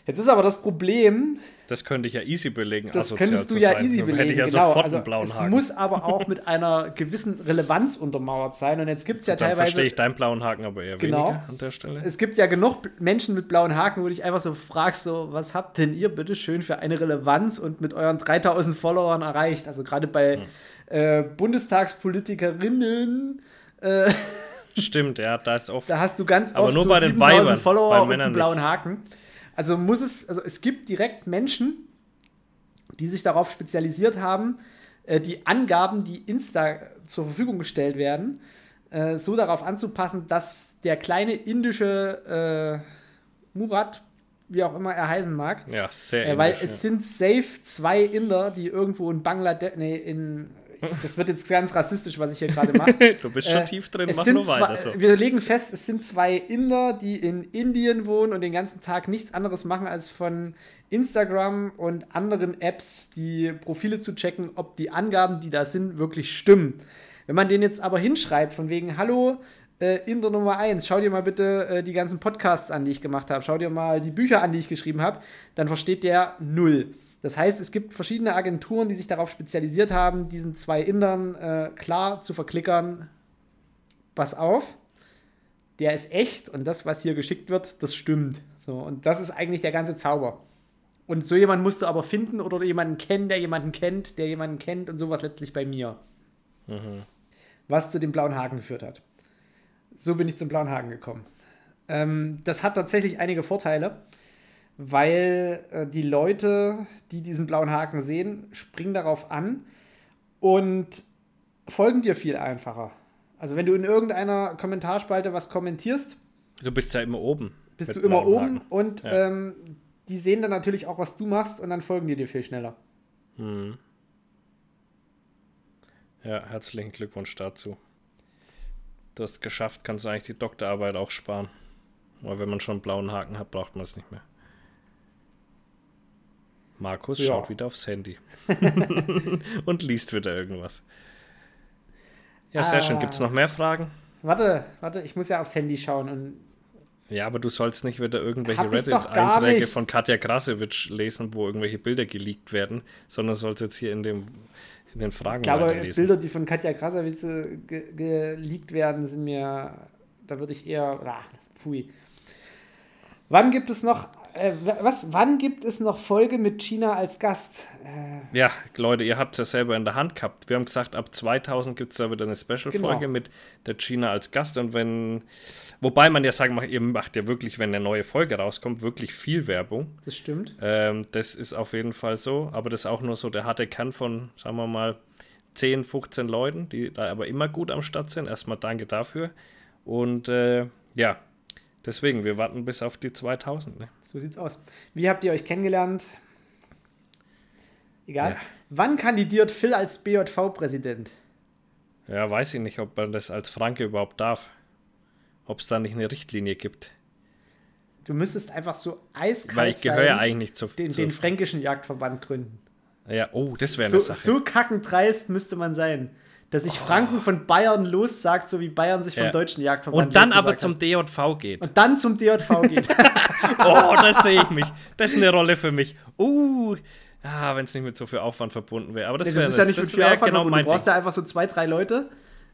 jetzt ist aber das Problem, Das könnte ich ja easy belegen. das könntest du ja sein. easy belegen. Hätte ich ja genau. sofort also, einen blauen es Haken. muss aber auch mit einer gewissen Relevanz untermauert sein. Und jetzt gibt es ja Dann teilweise. verstehe ich deinen blauen Haken aber eher Genau. weniger an der Stelle. Es gibt ja genug Menschen mit blauen Haken, wo du dich einfach so fragst, so, was habt denn ihr bitte schön für eine Relevanz und mit euren 3000 Followern erreicht? Also gerade bei Hm. äh, Bundestagspolitikerinnen, äh, Stimmt, ja, da ist oft. da hast du ganz Aber oft nur so bei den 7000 Weibern, Follower bei und einen blauen Haken. Also muss es, also es gibt direkt Menschen, die sich darauf spezialisiert haben, äh, die Angaben, die Insta zur Verfügung gestellt werden, äh, so darauf anzupassen, dass der kleine indische äh, Murat, wie auch immer er heißen mag, Ja, sehr äh, weil indisch, es sind safe zwei Inder, die irgendwo in Bangladesch, nee, in, das wird jetzt ganz rassistisch, was ich hier gerade mache. Du bist schon Äh, tief drin, mach nur weiter so. Wir legen fest, es sind zwei Inder, die in Indien wohnen und den ganzen Tag nichts anderes machen, als von Instagram und anderen Apps die Profile zu checken, ob die Angaben, die da sind, wirklich stimmen. Wenn man den jetzt aber hinschreibt, von wegen, hallo, äh, Inder Nummer 1, schau dir mal bitte äh, die ganzen Podcasts an, die ich gemacht habe, schau dir mal die Bücher an, die ich geschrieben habe, dann versteht der null. Das heißt, es gibt verschiedene Agenturen, die sich darauf spezialisiert haben, diesen zwei Indern äh, klar zu verklickern, pass auf, der ist echt und das, was hier geschickt wird, das stimmt. So, und das ist eigentlich der ganze Zauber. Und so jemanden musst du aber finden oder jemanden kennen, der jemanden kennt, der jemanden kennt und sowas letztlich bei mir. Was zu dem blauen Haken geführt hat. So bin ich zum blauen Haken gekommen. Ähm, das hat tatsächlich einige Vorteile, weil äh, die Leute, die diesen blauen Haken sehen, springen darauf an und folgen dir viel einfacher. Also wenn du in irgendeiner Kommentarspalte was kommentierst, Du bist ja immer oben. bist du immer oben Haken. und Ja. ähm, die sehen dann natürlich auch, was du machst und dann folgen die dir viel schneller. Ja, herzlichen Glückwunsch dazu. Du hast es geschafft, kannst du eigentlich die Doktorarbeit auch sparen. Weil wenn man schon einen blauen Haken hat, braucht man es nicht mehr. Markus Ja. schaut wieder aufs Handy. Und liest wieder irgendwas. Ja, sehr schön. Ah. Gibt es noch mehr Fragen? Warte, warte, ich muss ja aufs Handy schauen und Ja, aber du sollst nicht wieder irgendwelche Reddit-Einträge von Katja Krasewitsch lesen, wo irgendwelche Bilder geleakt werden, sondern sollst jetzt hier in, dem, in den Fragen ich glaube. Bilder, die von Katja Krasavitz ge geleakt werden, sind mir, da würde ich eher, ach, pfui. Wann gibt es noch, äh, was, wann gibt es noch Folge mit China als Gast? Äh, Ja, Leute, ihr habt es ja selber in der Hand gehabt. Wir haben gesagt, ab 2000 gibt es da wieder eine Special-Folge Genau. mit der Gina als Gast. Und wenn, wobei man ja sagen mag, ihr macht ja wirklich, wenn eine neue Folge rauskommt, wirklich viel Werbung. das stimmt. Ähm, das ist auf jeden Fall so. Aber das ist auch nur so der harte Kern von, sagen wir mal, 10, 15 Leuten, die da aber immer gut am Start sind. Erstmal danke dafür. Und äh, ja, deswegen, wir warten bis auf die 2000. Ne? So sieht's aus. Wie habt ihr euch kennengelernt? Egal. Ja. Wann kandidiert Phil als BJV-Präsident? Ja, weiß ich nicht, ob man das als Franke überhaupt darf. Ob es da nicht eine Richtlinie gibt. Du müsstest einfach so eiskalt Weil ich gehöre ja sein, eigentlich nicht zu. den, zu den fränkischen Jagdverband gründen. ja, oh, das wäre So, eine Sache. so kackend dreist müsste man sein, dass sich Franken von Bayern lossagt, so wie Bayern sich vom Ja. deutschen Jagdverband Und dann aber zum. DJV geht. Und dann zum DJV geht. Oh, das sehe ich mich. Das ist eine Rolle für mich. Uh, ah, wenn es nicht mit so viel Aufwand verbunden wäre. Aber das, das wäre ist ja nicht das mit viel Aufwand, genau mein du brauchst Ding. ja einfach so zwei, drei Leute,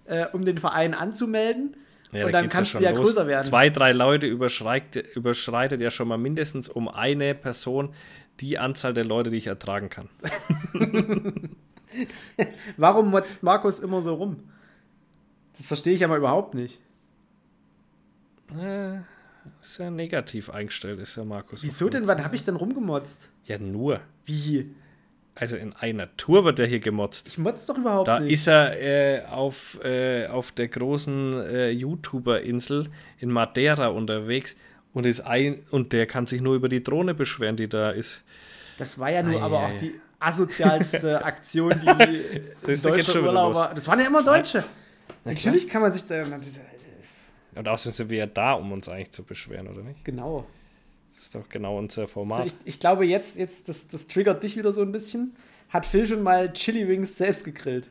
äh, um den Verein anzumelden. Ja, und da dann kannst ja du ja los. größer werden. Zwei, drei Leute überschreitet, überschreitet ja schon mal mindestens um eine Person die Anzahl der Leute, die ich ertragen kann. Warum motzt Markus immer so rum? Das verstehe ich aber überhaupt nicht. Äh, ist ja negativ eingestellt, ist ja Markus. Wieso denn? Wann habe ich denn rumgemotzt? Ja, nur. Wie? Also in einer Tour wird er hier gemotzt. Ich motz doch überhaupt Da nicht. ist er äh, auf, äh, auf der großen äh, YouTuber-Insel in Madeira unterwegs und ist ein und der kann sich nur über die Drohne beschweren, die da ist. Das war ja nur Ei, aber ei, auch ei. die asozialste Aktion, die Das wieder Urlauber. Das waren ja immer Deutsche. klar. Natürlich kann man sich da. Und außerdem sind wir ja da, um uns eigentlich zu beschweren, oder nicht? Genau. Das ist doch genau unser Format. ich, ich glaube, jetzt, jetzt das, das triggert dich wieder so ein bisschen. Hat Phil schon mal Chili Wings selbst gegrillt?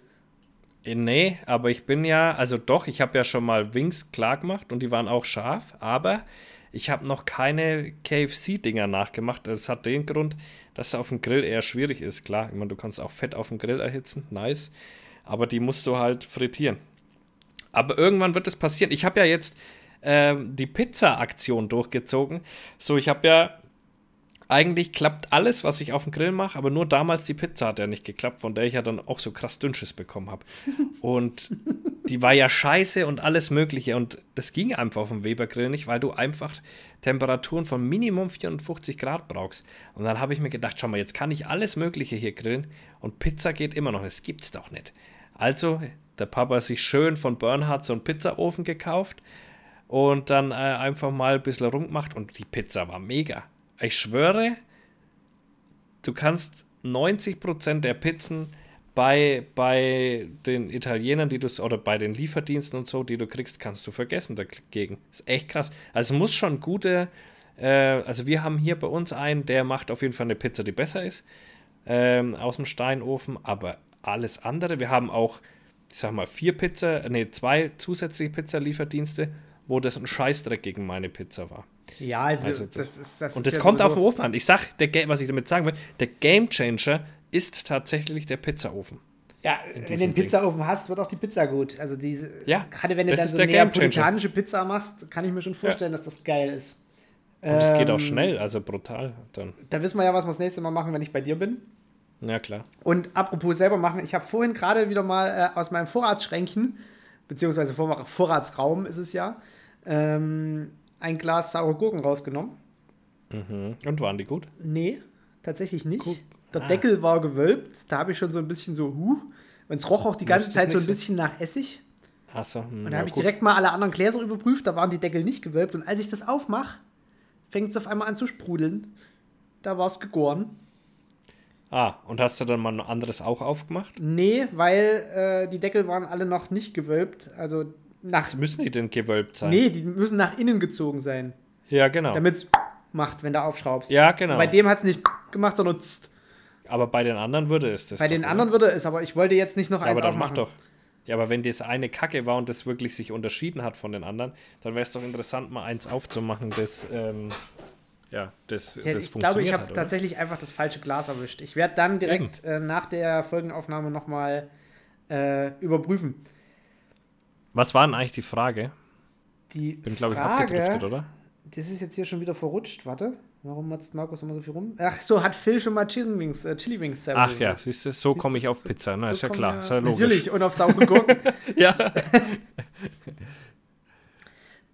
Äh, nee, aber ich bin ja, also doch, ich habe ja schon mal Wings klar gemacht und die waren auch scharf, aber ich habe noch keine KFC-Dinger nachgemacht. Das hat den Grund, dass es auf dem Grill eher schwierig ist. Klar, ich meine, du kannst auch Fett auf dem Grill erhitzen, nice, aber die musst du halt frittieren. Aber irgendwann wird es passieren. Ich habe ja jetzt ähm, die Pizza-Aktion durchgezogen. So, ich habe ja eigentlich klappt alles, was ich auf dem Grill mache, aber nur damals die Pizza hat ja nicht geklappt, von der ich ja dann auch so krass Dünnsches bekommen habe. Und die war ja scheiße und alles Mögliche. Und das ging einfach auf dem Weber-Grill nicht, weil du einfach Temperaturen von Minimum 450 Grad brauchst. Und dann habe ich mir gedacht, schau mal, jetzt kann ich alles Mögliche hier grillen und Pizza geht immer noch. Das gibt's doch nicht. Also, der Papa sich schön von Bernhard so einen Pizzaofen gekauft und dann äh, einfach mal ein bisschen rumgemacht und die Pizza war mega. Ich schwöre, du kannst 90% der Pizzen bei, bei den Italienern, die du oder bei den Lieferdiensten und so, die du kriegst, kannst du vergessen dagegen. ist echt krass. Also es muss schon gute, äh, also wir haben hier bei uns einen, der macht auf jeden Fall eine Pizza, die besser ist, ähm, aus dem Steinofen, aber alles andere, wir haben auch, ich sag mal, vier Pizza, nee, zwei zusätzliche Pizza-Lieferdienste, wo das ein Scheißdreck gegen meine Pizza war. Ja, also, Also das, das- ist das Und das ja kommt auf den Ofen an. Ich sag, der, was ich damit sagen will, der Game Changer ist tatsächlich der Pizzaofen. Ja, wenn du den Pizzaofen hast, wird auch die Pizza gut. Also diese, Ja, gerade wenn du dann so Gamechanger. neapolitanische Pizza machst, kann ich mir schon vorstellen, dass das geil ist. Und es geht auch Ähm, schnell, also brutal dann. Da wissen wir ja, was wir das nächste Mal machen, wenn ich bei dir bin. Ja, klar. Und apropos selber machen, ich habe vorhin gerade wieder mal äh, aus meinem Vorratsschränkchen, beziehungsweise Vor Vorratsraum ist es ja, ähm, ein Glas saure Gurken rausgenommen. Mhm. Und waren die gut? Nee, tatsächlich nicht. Der Ah. Deckel war gewölbt, da habe ich schon so ein bisschen so, huh. Und es roch auch die ganze Zeit so ein bisschen nach Essig. Achso. Und da habe ich direkt mal alle anderen Gläser überprüft, da waren die Deckel nicht gewölbt. Und als ich das aufmache, fängt es auf einmal an zu sprudeln. Da war es gegoren. Ah, und hast du dann mal ein anderes auch aufgemacht? Nee, weil äh, die Deckel waren alle noch nicht gewölbt. Also nach. Was müssen die denn gewölbt sein? Nee, die müssen nach innen gezogen sein. Ja, genau. Damit es macht, wenn du aufschraubst. Ja, genau. Und bei dem hat es nicht gemacht, sondern tzt. Aber bei den anderen würde es das. Bei doch, den oder? anderen würde es, aber ich wollte jetzt nicht noch Ja, eins aber dann mach aufmachen. doch. Ja, aber wenn das eine Kacke war und das wirklich sich unterschieden hat von den anderen, dann wäre es doch interessant, mal eins aufzumachen, das, ähm, ja, das, Ja, das ich glaube, funktioniert ich hat, habe oder? tatsächlich einfach das falsche Glas erwischt. Ich werde dann direkt äh, nach der Folgenaufnahme nochmal äh, überprüfen. Was war denn eigentlich die Frage? Die Bin, glaube ich, abgedriftet, oder? das ist jetzt hier schon wieder verrutscht. Warte, warum hat Markus immer so viel rum? Ach so, hat Phil schon mal Chili Wings, äh, Chili Wings Ach ja, siehst du, so komme ich auf so- Pizza. Na, so ist ja klar, wir- ist ja logisch. Natürlich, und auf saure Gurken. Ja.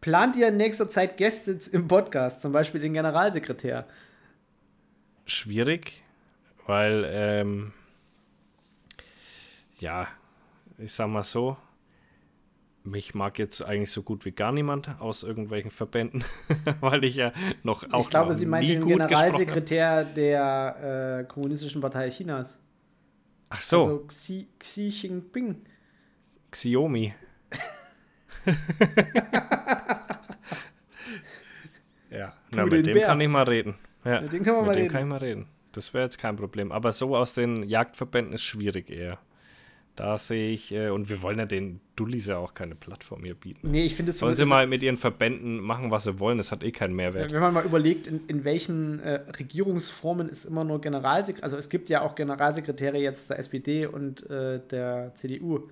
Plant ihr in nächster Zeit Gäste im Podcast, zum Beispiel den Generalsekretär? Schwierig, weil, ähm, ja, ich sag mal so, mich mag jetzt eigentlich so gut wie gar niemand aus irgendwelchen Verbänden, weil ich ja noch auch ich glaube, sie meint nie den. Generalsekretär der äh, Kommunistischen Partei Chinas. Ach so, Also Xi, Xi Jinping. Xiaomi. ja, na, mit dem Bär. kann ich mal reden. Ja, Mit dem können wir mit mal dem reden. kann ich mal reden. Das wäre jetzt kein Problem. Aber so aus den Jagdverbänden ist schwierig eher. Da sehe ich, äh, und wir wollen ja den Dullis ja auch keine Plattform hier bieten. Nee, ich finde es Sollen sie mal mit ihren Verbänden machen, was sie wollen, das hat eh keinen Mehrwert. Wenn man mal überlegt, in, in welchen äh, Regierungsformen ist immer nur Generalsekretär, also es gibt ja auch Generalsekretäre jetzt der SPD und äh, der CDU.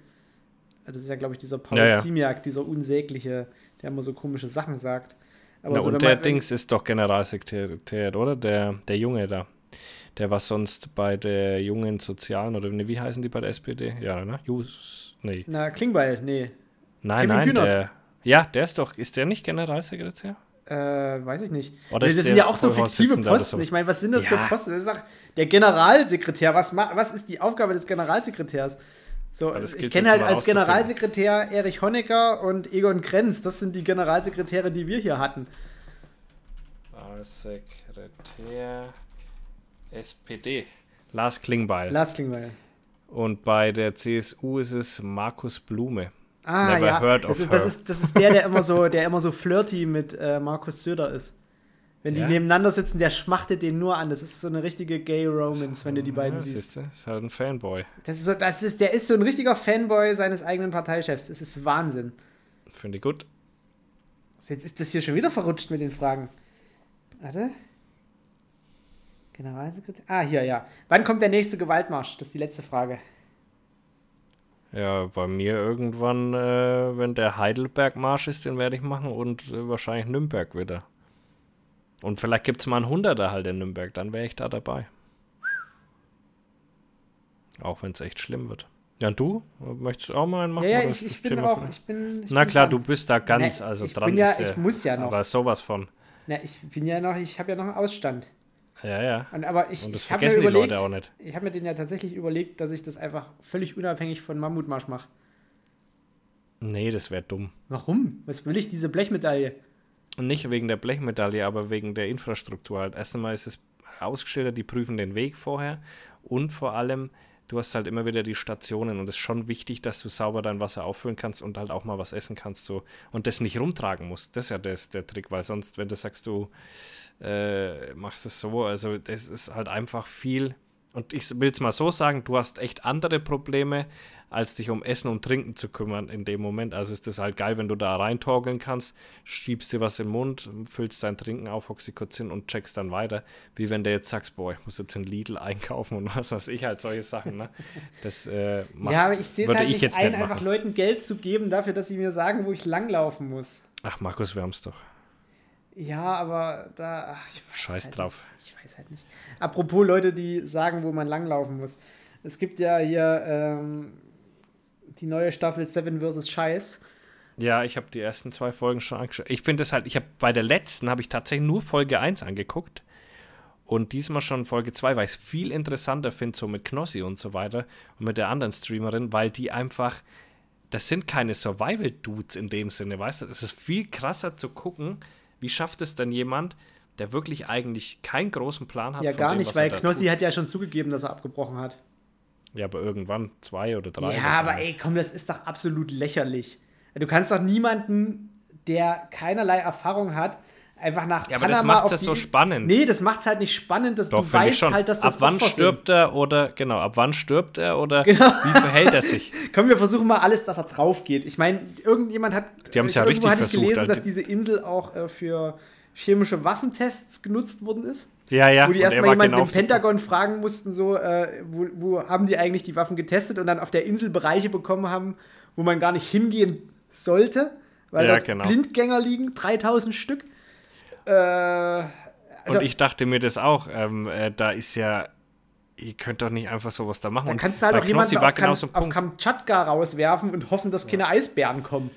Das ist ja, glaube ich, dieser Paul Ja, ja. Ziemiak, dieser Unsägliche, der immer so komische Sachen sagt. Aber Na, so, und der man- Dings ist doch Generalsekretär, oder? Der, der Junge da. Der war sonst bei der jungen Sozialen, oder ne, wie heißen die bei der SPD? Ja, ne? Jus, nee. Na, Klingbeil, nee. Nein, Kevin nein, Kühnert. der. Ja, der ist doch, ist der nicht Generalsekretär? Äh, weiß ich nicht. Oder das sind ja auch so fiktive Posten. Ich meine, was sind das Ja. für Posten? Das ist doch der Generalsekretär. Was, was ist die Aufgabe des Generalsekretärs? So, das ich kenne halt als. Generalsekretär Erich Honecker und Egon Krenz. Das sind die Generalsekretäre, die wir hier hatten. Sekretär SPD. Lars Klingbeil. Lars Klingbeil. Und bei der CSU ist es Markus Blume. Ah, Never ja. heard das, of ist, das, her. ist, das ist der, der immer so, der immer so flirty mit äh, Markus Söder ist. Wenn die Ja? nebeneinander sitzen, der schmachtet den nur an. Das ist so eine richtige Gay Romance, wenn du die beiden Ja, siehst. du, ist halt ein Fanboy. Das ist so, das ist, der ist so ein richtiger Fanboy seines eigenen Parteichefs. Es ist Wahnsinn. Finde ich gut. Jetzt ist das hier schon wieder verrutscht mit den Fragen. Warte. Generalsekretär. Ah, hier, ja. Wann kommt der nächste Gewaltmarsch? Das ist die letzte Frage. Ja, bei mir irgendwann, äh, wenn der Heidelberg-Marsch ist, den werde ich machen und äh, wahrscheinlich Nürnberg wieder. Und vielleicht gibt es mal einen Hunderter halt in Nürnberg, dann wäre ich da dabei. Auch wenn es echt schlimm wird. Ja, und du? Möchtest du auch mal einen machen? Ja, ich, ich bin auch. Ich bin, ich Na bin klar, dran. du bist da ganz, Nee, also ich dran bin ja- ist ich muss ja noch. Aber sowas von. Na, ich bin ja noch, ich habe ja noch einen Ausstand. Ja, ja. Und, aber ich, Und das ich habe mir vergessen die überlegt, Leute auch nicht. ich habe mir den ja tatsächlich überlegt, dass ich das einfach völlig unabhängig von Mammutmarsch mache. Nee, das wäre dumm. Warum? Was will ich diese Blechmedaille? Nicht wegen der Blechmedaille, aber wegen der Infrastruktur halt. Erst einmal ist es ausgeschildert, die prüfen den Weg vorher und vor allem, du hast halt immer wieder die Stationen und es ist schon wichtig, dass du sauber dein Wasser auffüllen kannst und halt auch mal was essen kannst so und das nicht rumtragen musst. Das ist ja das, der Trick, weil sonst, wenn du sagst, du äh, machst es so, also das ist halt einfach viel und ich will es mal so sagen, du hast echt andere Probleme, als dich um Essen und Trinken zu kümmern in dem Moment. Also ist das halt geil, wenn du da reintorgeln kannst, schiebst dir was den Mund, füllst dein Trinken auf, hockst dich kurz hin und checkst dann weiter. Wie wenn du jetzt sagst, boah, ich muss jetzt in Lidl einkaufen und was weiß ich, halt solche Sachen. Ne? Das äh, macht, ja, aber ich sehe es halt ich nicht ein, nicht einfach. Leuten Geld zu geben dafür, dass sie mir sagen, wo ich langlaufen muss. Ach, Markus, wir haben es doch. Ja, aber da. Ach, ich weiß Scheiß halt drauf. Nicht. Ich weiß halt nicht. Apropos Leute, die sagen, wo man langlaufen muss. Es gibt ja hier ähm, die neue Staffel Seven vs. Scheiß. Ja, ich habe die ersten zwei Folgen schon angeschaut. Ich finde es halt, ich habe bei der letzten habe ich tatsächlich nur Folge 1 angeguckt. Und diesmal schon Folge 2, weil ich es viel interessanter finde, so mit Knossi und so weiter und mit der anderen Streamerin, weil die einfach, das sind keine Survival-Dudes in dem Sinne, weißt du? Es ist viel krasser zu gucken, wie schafft es denn jemand, der wirklich eigentlich keinen großen Plan hat. Ja, gar dem, nicht, weil Knossi tut. hat ja schon zugegeben, dass er abgebrochen hat. Ja, aber irgendwann zwei oder drei. Ja, aber ey, komm, das ist doch absolut lächerlich. Du kannst doch niemanden, der keinerlei Erfahrung hat, einfach nach Ja, aber das Panama macht's auf ja die- so spannend. Nee, das macht's halt nicht spannend, dass Doch, du weißt halt, dass das ab wann sind. stirbt er oder, genau, ab wann stirbt er oder Genau. wie verhält er sich? Komm, wir versuchen mal alles, dass er drauf geht. Ich meine, irgendjemand hat. Die haben's ja irgendwo richtig versucht, gelesen, Alter. dass diese Insel auch äh, für chemische Waffentests genutzt worden ist. Ja, ja. wo die er erstmal jemanden im Pentagon fragen mussten, so, äh, wo, wo haben die eigentlich die Waffen getestet und dann auf der Insel Bereiche bekommen haben, wo man gar nicht hingehen sollte, weil Ja, dort genau. Blindgänger liegen, 3000 Stück. Äh, also, Und ich dachte mir das auch, ähm, äh, da ist ja, ihr könnt doch nicht einfach sowas da machen. dann Und kannst du halt auch jemanden auf, genau Kam so auf. Kamtschatka rauswerfen und hoffen, dass keine Eisbären kommen.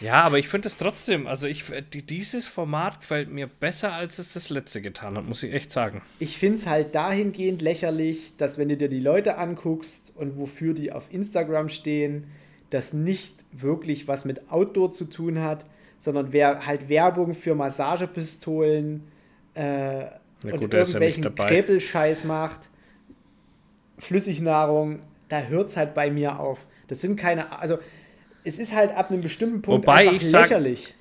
Ja, aber ich finde es trotzdem, also ich, die, dieses Format gefällt mir besser, als es das letzte getan hat, muss ich echt sagen. Ich finde es halt dahingehend lächerlich, dass wenn du dir die Leute anguckst und wofür die auf Instagram stehen, das nicht wirklich was mit Outdoor zu tun hat, sondern wer halt Werbung für Massagepistolen äh, und gut, ja nicht irgendwelchen dabei. Krepelscheiß macht, Flüssignahrung, da hört es halt bei mir auf. Das sind keine, also es ist halt ab einem bestimmten Punkt Wobei einfach ich sag- lächerlich.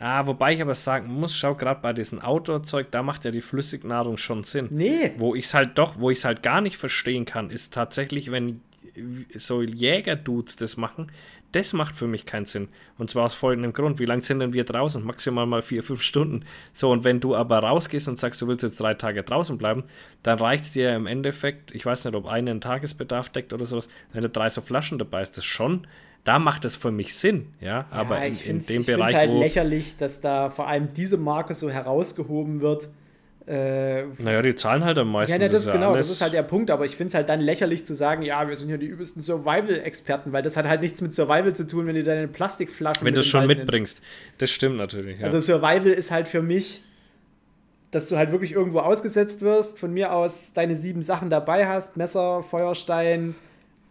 Ah, wobei ich aber sagen muss, schau gerade bei diesem Outdoor-Zeug, da macht ja die Flüssignahrung schon Sinn. Nee. Wo ich es halt doch, wo ich es halt gar nicht verstehen kann, ist tatsächlich, wenn so Jäger-Dudes das machen, das macht für mich keinen Sinn. Und zwar aus folgendem Grund. Wie lange sind denn wir draußen? Maximal mal vier, fünf Stunden. So, und wenn du aber rausgehst und sagst, du willst jetzt drei Tage draußen bleiben, dann reicht es dir im Endeffekt, ich weiß nicht, ob eine einen Tagesbedarf deckt oder sowas, wenn du drei so Flaschen dabei hast, das schon, da macht es für mich Sinn, ja. Aber ja, in, ich in finde dem es Bereich, halt wo. lächerlich, dass da vor allem diese Marke so herausgehoben wird. Äh, Naja, die zahlen halt am meisten. ja, ne, das, ist genau, alles- das ist halt der Punkt, aber ich finde es halt dann lächerlich zu sagen, ja, wir sind ja die übelsten Survival-Experten, weil das hat halt nichts mit Survival zu tun, wenn du deine Plastikflaschen Wenn du es schon mitbringst. Das stimmt natürlich. Ja. Also Survival ist halt für mich, dass du halt wirklich irgendwo ausgesetzt wirst, von mir aus deine sieben Sachen dabei hast, Messer, Feuerstein,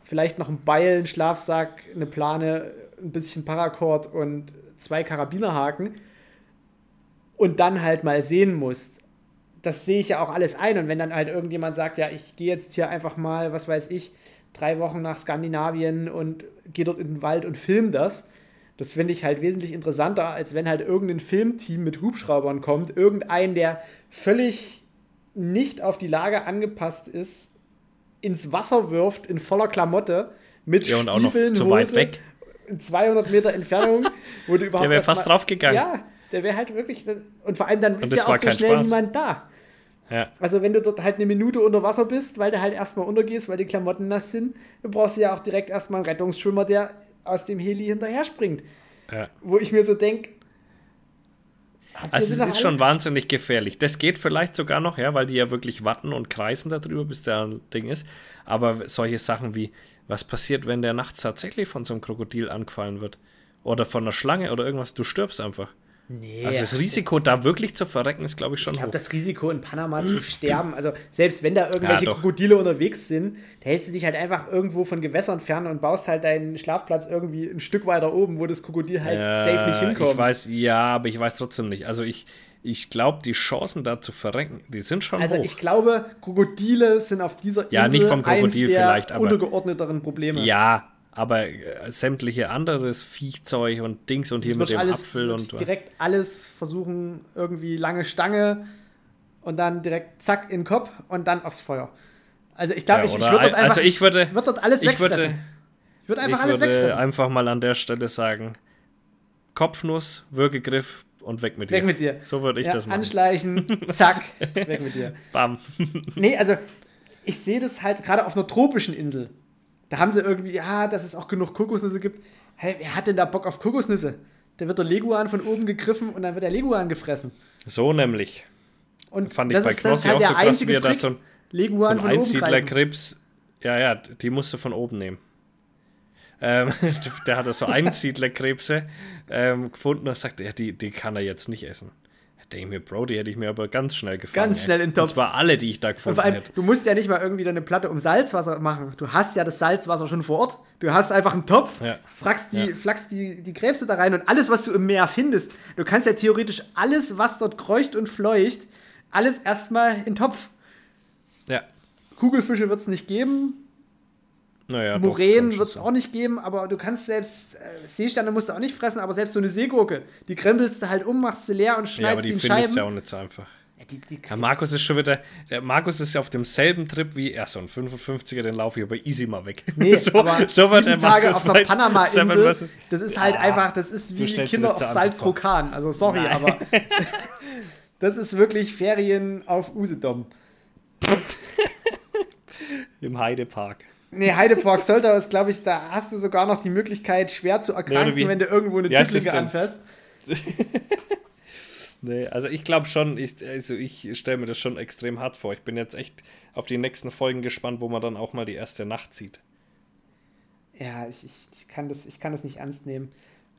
vielleicht noch ein Beil, ein Schlafsack, eine Plane, ein bisschen Paracord und zwei Karabinerhaken und dann halt mal sehen musst. Das sehe ich ja auch alles ein. Und wenn dann halt irgendjemand sagt, ja, ich gehe jetzt hier einfach mal, was weiß ich, drei Wochen nach Skandinavien und gehe dort in den Wald und film das, das finde ich halt wesentlich interessanter, als wenn halt irgendein Filmteam mit Hubschraubern kommt, irgendein, der völlig nicht auf die Lage angepasst ist, ins Wasser wirft in voller Klamotte mit Ja, und auch noch Stiefeln, zu weit Hose, weg. in 200 Meter Entfernung, wo du überhaupt Der wäre fast mal- draufgegangen. Ja, der wäre halt wirklich und vor allem dann ist das ja auch so schnell Spaß. niemand da. Ja. Also wenn du dort halt eine Minute unter Wasser bist, weil du halt erstmal untergehst, weil die Klamotten nass sind, dann brauchst du ja auch direkt erstmal einen Rettungsschwimmer, der aus dem Heli hinterher springt. Ja. Wo ich mir so denke, Also es ist schon wahnsinnig gefährlich. Das geht vielleicht sogar noch, ja, weil die ja wirklich warten und kreisen darüber, bis der Ding ist. Aber solche Sachen wie, was passiert, wenn der nachts tatsächlich von so einem Krokodil angefallen wird? Oder von einer Schlange oder irgendwas, du stirbst einfach. Nee, Also das Risiko, da wirklich zu verrecken, ist, glaube ich, schon ich glaube, das Risiko in Panama zu sterben, also selbst wenn da irgendwelche Ja. Krokodile unterwegs sind, da hältst du dich halt einfach irgendwo von Gewässern fern und baust halt deinen Schlafplatz irgendwie ein Stück weiter oben, wo das Krokodil halt safe nicht hinkommt. Ich weiß, ja, aber ich weiß trotzdem nicht. Also ich, ich glaube, die Chancen da zu verrecken, die sind schon Also hoch. ich glaube, Krokodile sind auf dieser Insel Ja, nicht vom eins Krokodil der vielleicht, aber- untergeordneteren Probleme. ja, aber äh, sämtliche anderes Viechzeug und Dings und hier mit dem alles Apfel und direkt alles versuchen, irgendwie lange Stange und dann direkt zack in den Kopf und dann aufs Feuer. Also ich glaube, Ja, ich, ich würde dort ein- einfach, also ich würde- würd dort alles ich wegfressen. würde- ich würde einfach ich alles würde wegfressen. einfach mal an der Stelle sagen, Kopfnuss, Würgegriff und weg mit dir. Weg mit dir. So würde ich ja, das machen. Anschleichen, zack, weg mit dir. Bam. Nee, also ich sehe das halt gerade auf einer tropischen Insel. Da haben sie irgendwie, ja, dass es auch genug Kokosnüsse gibt. Hey, wer hat denn da Bock auf Kokosnüsse? Da wird der Leguan von oben gegriffen und dann wird der Leguan gefressen. So nämlich. Und Fand ich das bei ist, das Knossi halt auch so krass, wie er da so ein, so Leguan ein greifen. Einsiedlerkrebs. Ja, ja, die musst du von oben nehmen. Ähm, der hat da so Einsiedlerkrebse ähm, gefunden und sagt, ja, die, die kann er jetzt nicht essen. Da denke ich mir, Bro, die hätte ich mir aber ganz schnell gefangen. Ganz schnell in den Und Topf. zwar alle, die ich da Und gefunden vor allem, hätte. du musst ja nicht mal irgendwie deine Platte um Salzwasser machen. Du hast ja das Salzwasser schon vor Ort. Du hast einfach einen Topf, Ja. fragst die, Ja. flackst die, die Krebse da rein und alles, was du im Meer findest. Du kannst ja theoretisch alles, was dort kreucht und fleucht, alles erstmal in den Topf. Ja. Kugelfische wird es nicht geben, Naja, Muränen wird es auch nicht geben, aber du kannst selbst, äh, Seesterne musst du auch nicht fressen, aber selbst so eine Seegurke, die krempelst du halt um, machst sie leer und Ja, aber schneidest die die in findest Scheiben. du ja auch nicht so einfach. Ja, die, die, Ja, Markus ist schon wieder, der Markus ist ja auf demselben Trip wie er, so ein 55er, den laufe ich aber easy mal weg. Nee, so, aber so wird der Tage Markus auf der Panama-Insel, das ist Ja, halt einfach, das ist wie stellst Kinder auf. Saltkrokan. Also sorry, Nein. aber das ist wirklich Ferien auf Usedom. Im Heidepark. Nee, Heidepark Soltau ist, glaube ich, da hast du sogar noch die Möglichkeit, schwer zu erkranken, wie- wenn du irgendwo eine das Tütlinge anfährst. Nee, also ich glaube schon, ich, also ich stelle mir das schon extrem hart vor. Ich bin jetzt echt auf die nächsten Folgen gespannt, wo man dann auch mal die erste Nacht sieht. Ja, ich, ich, kann das, ich kann das nicht ernst nehmen.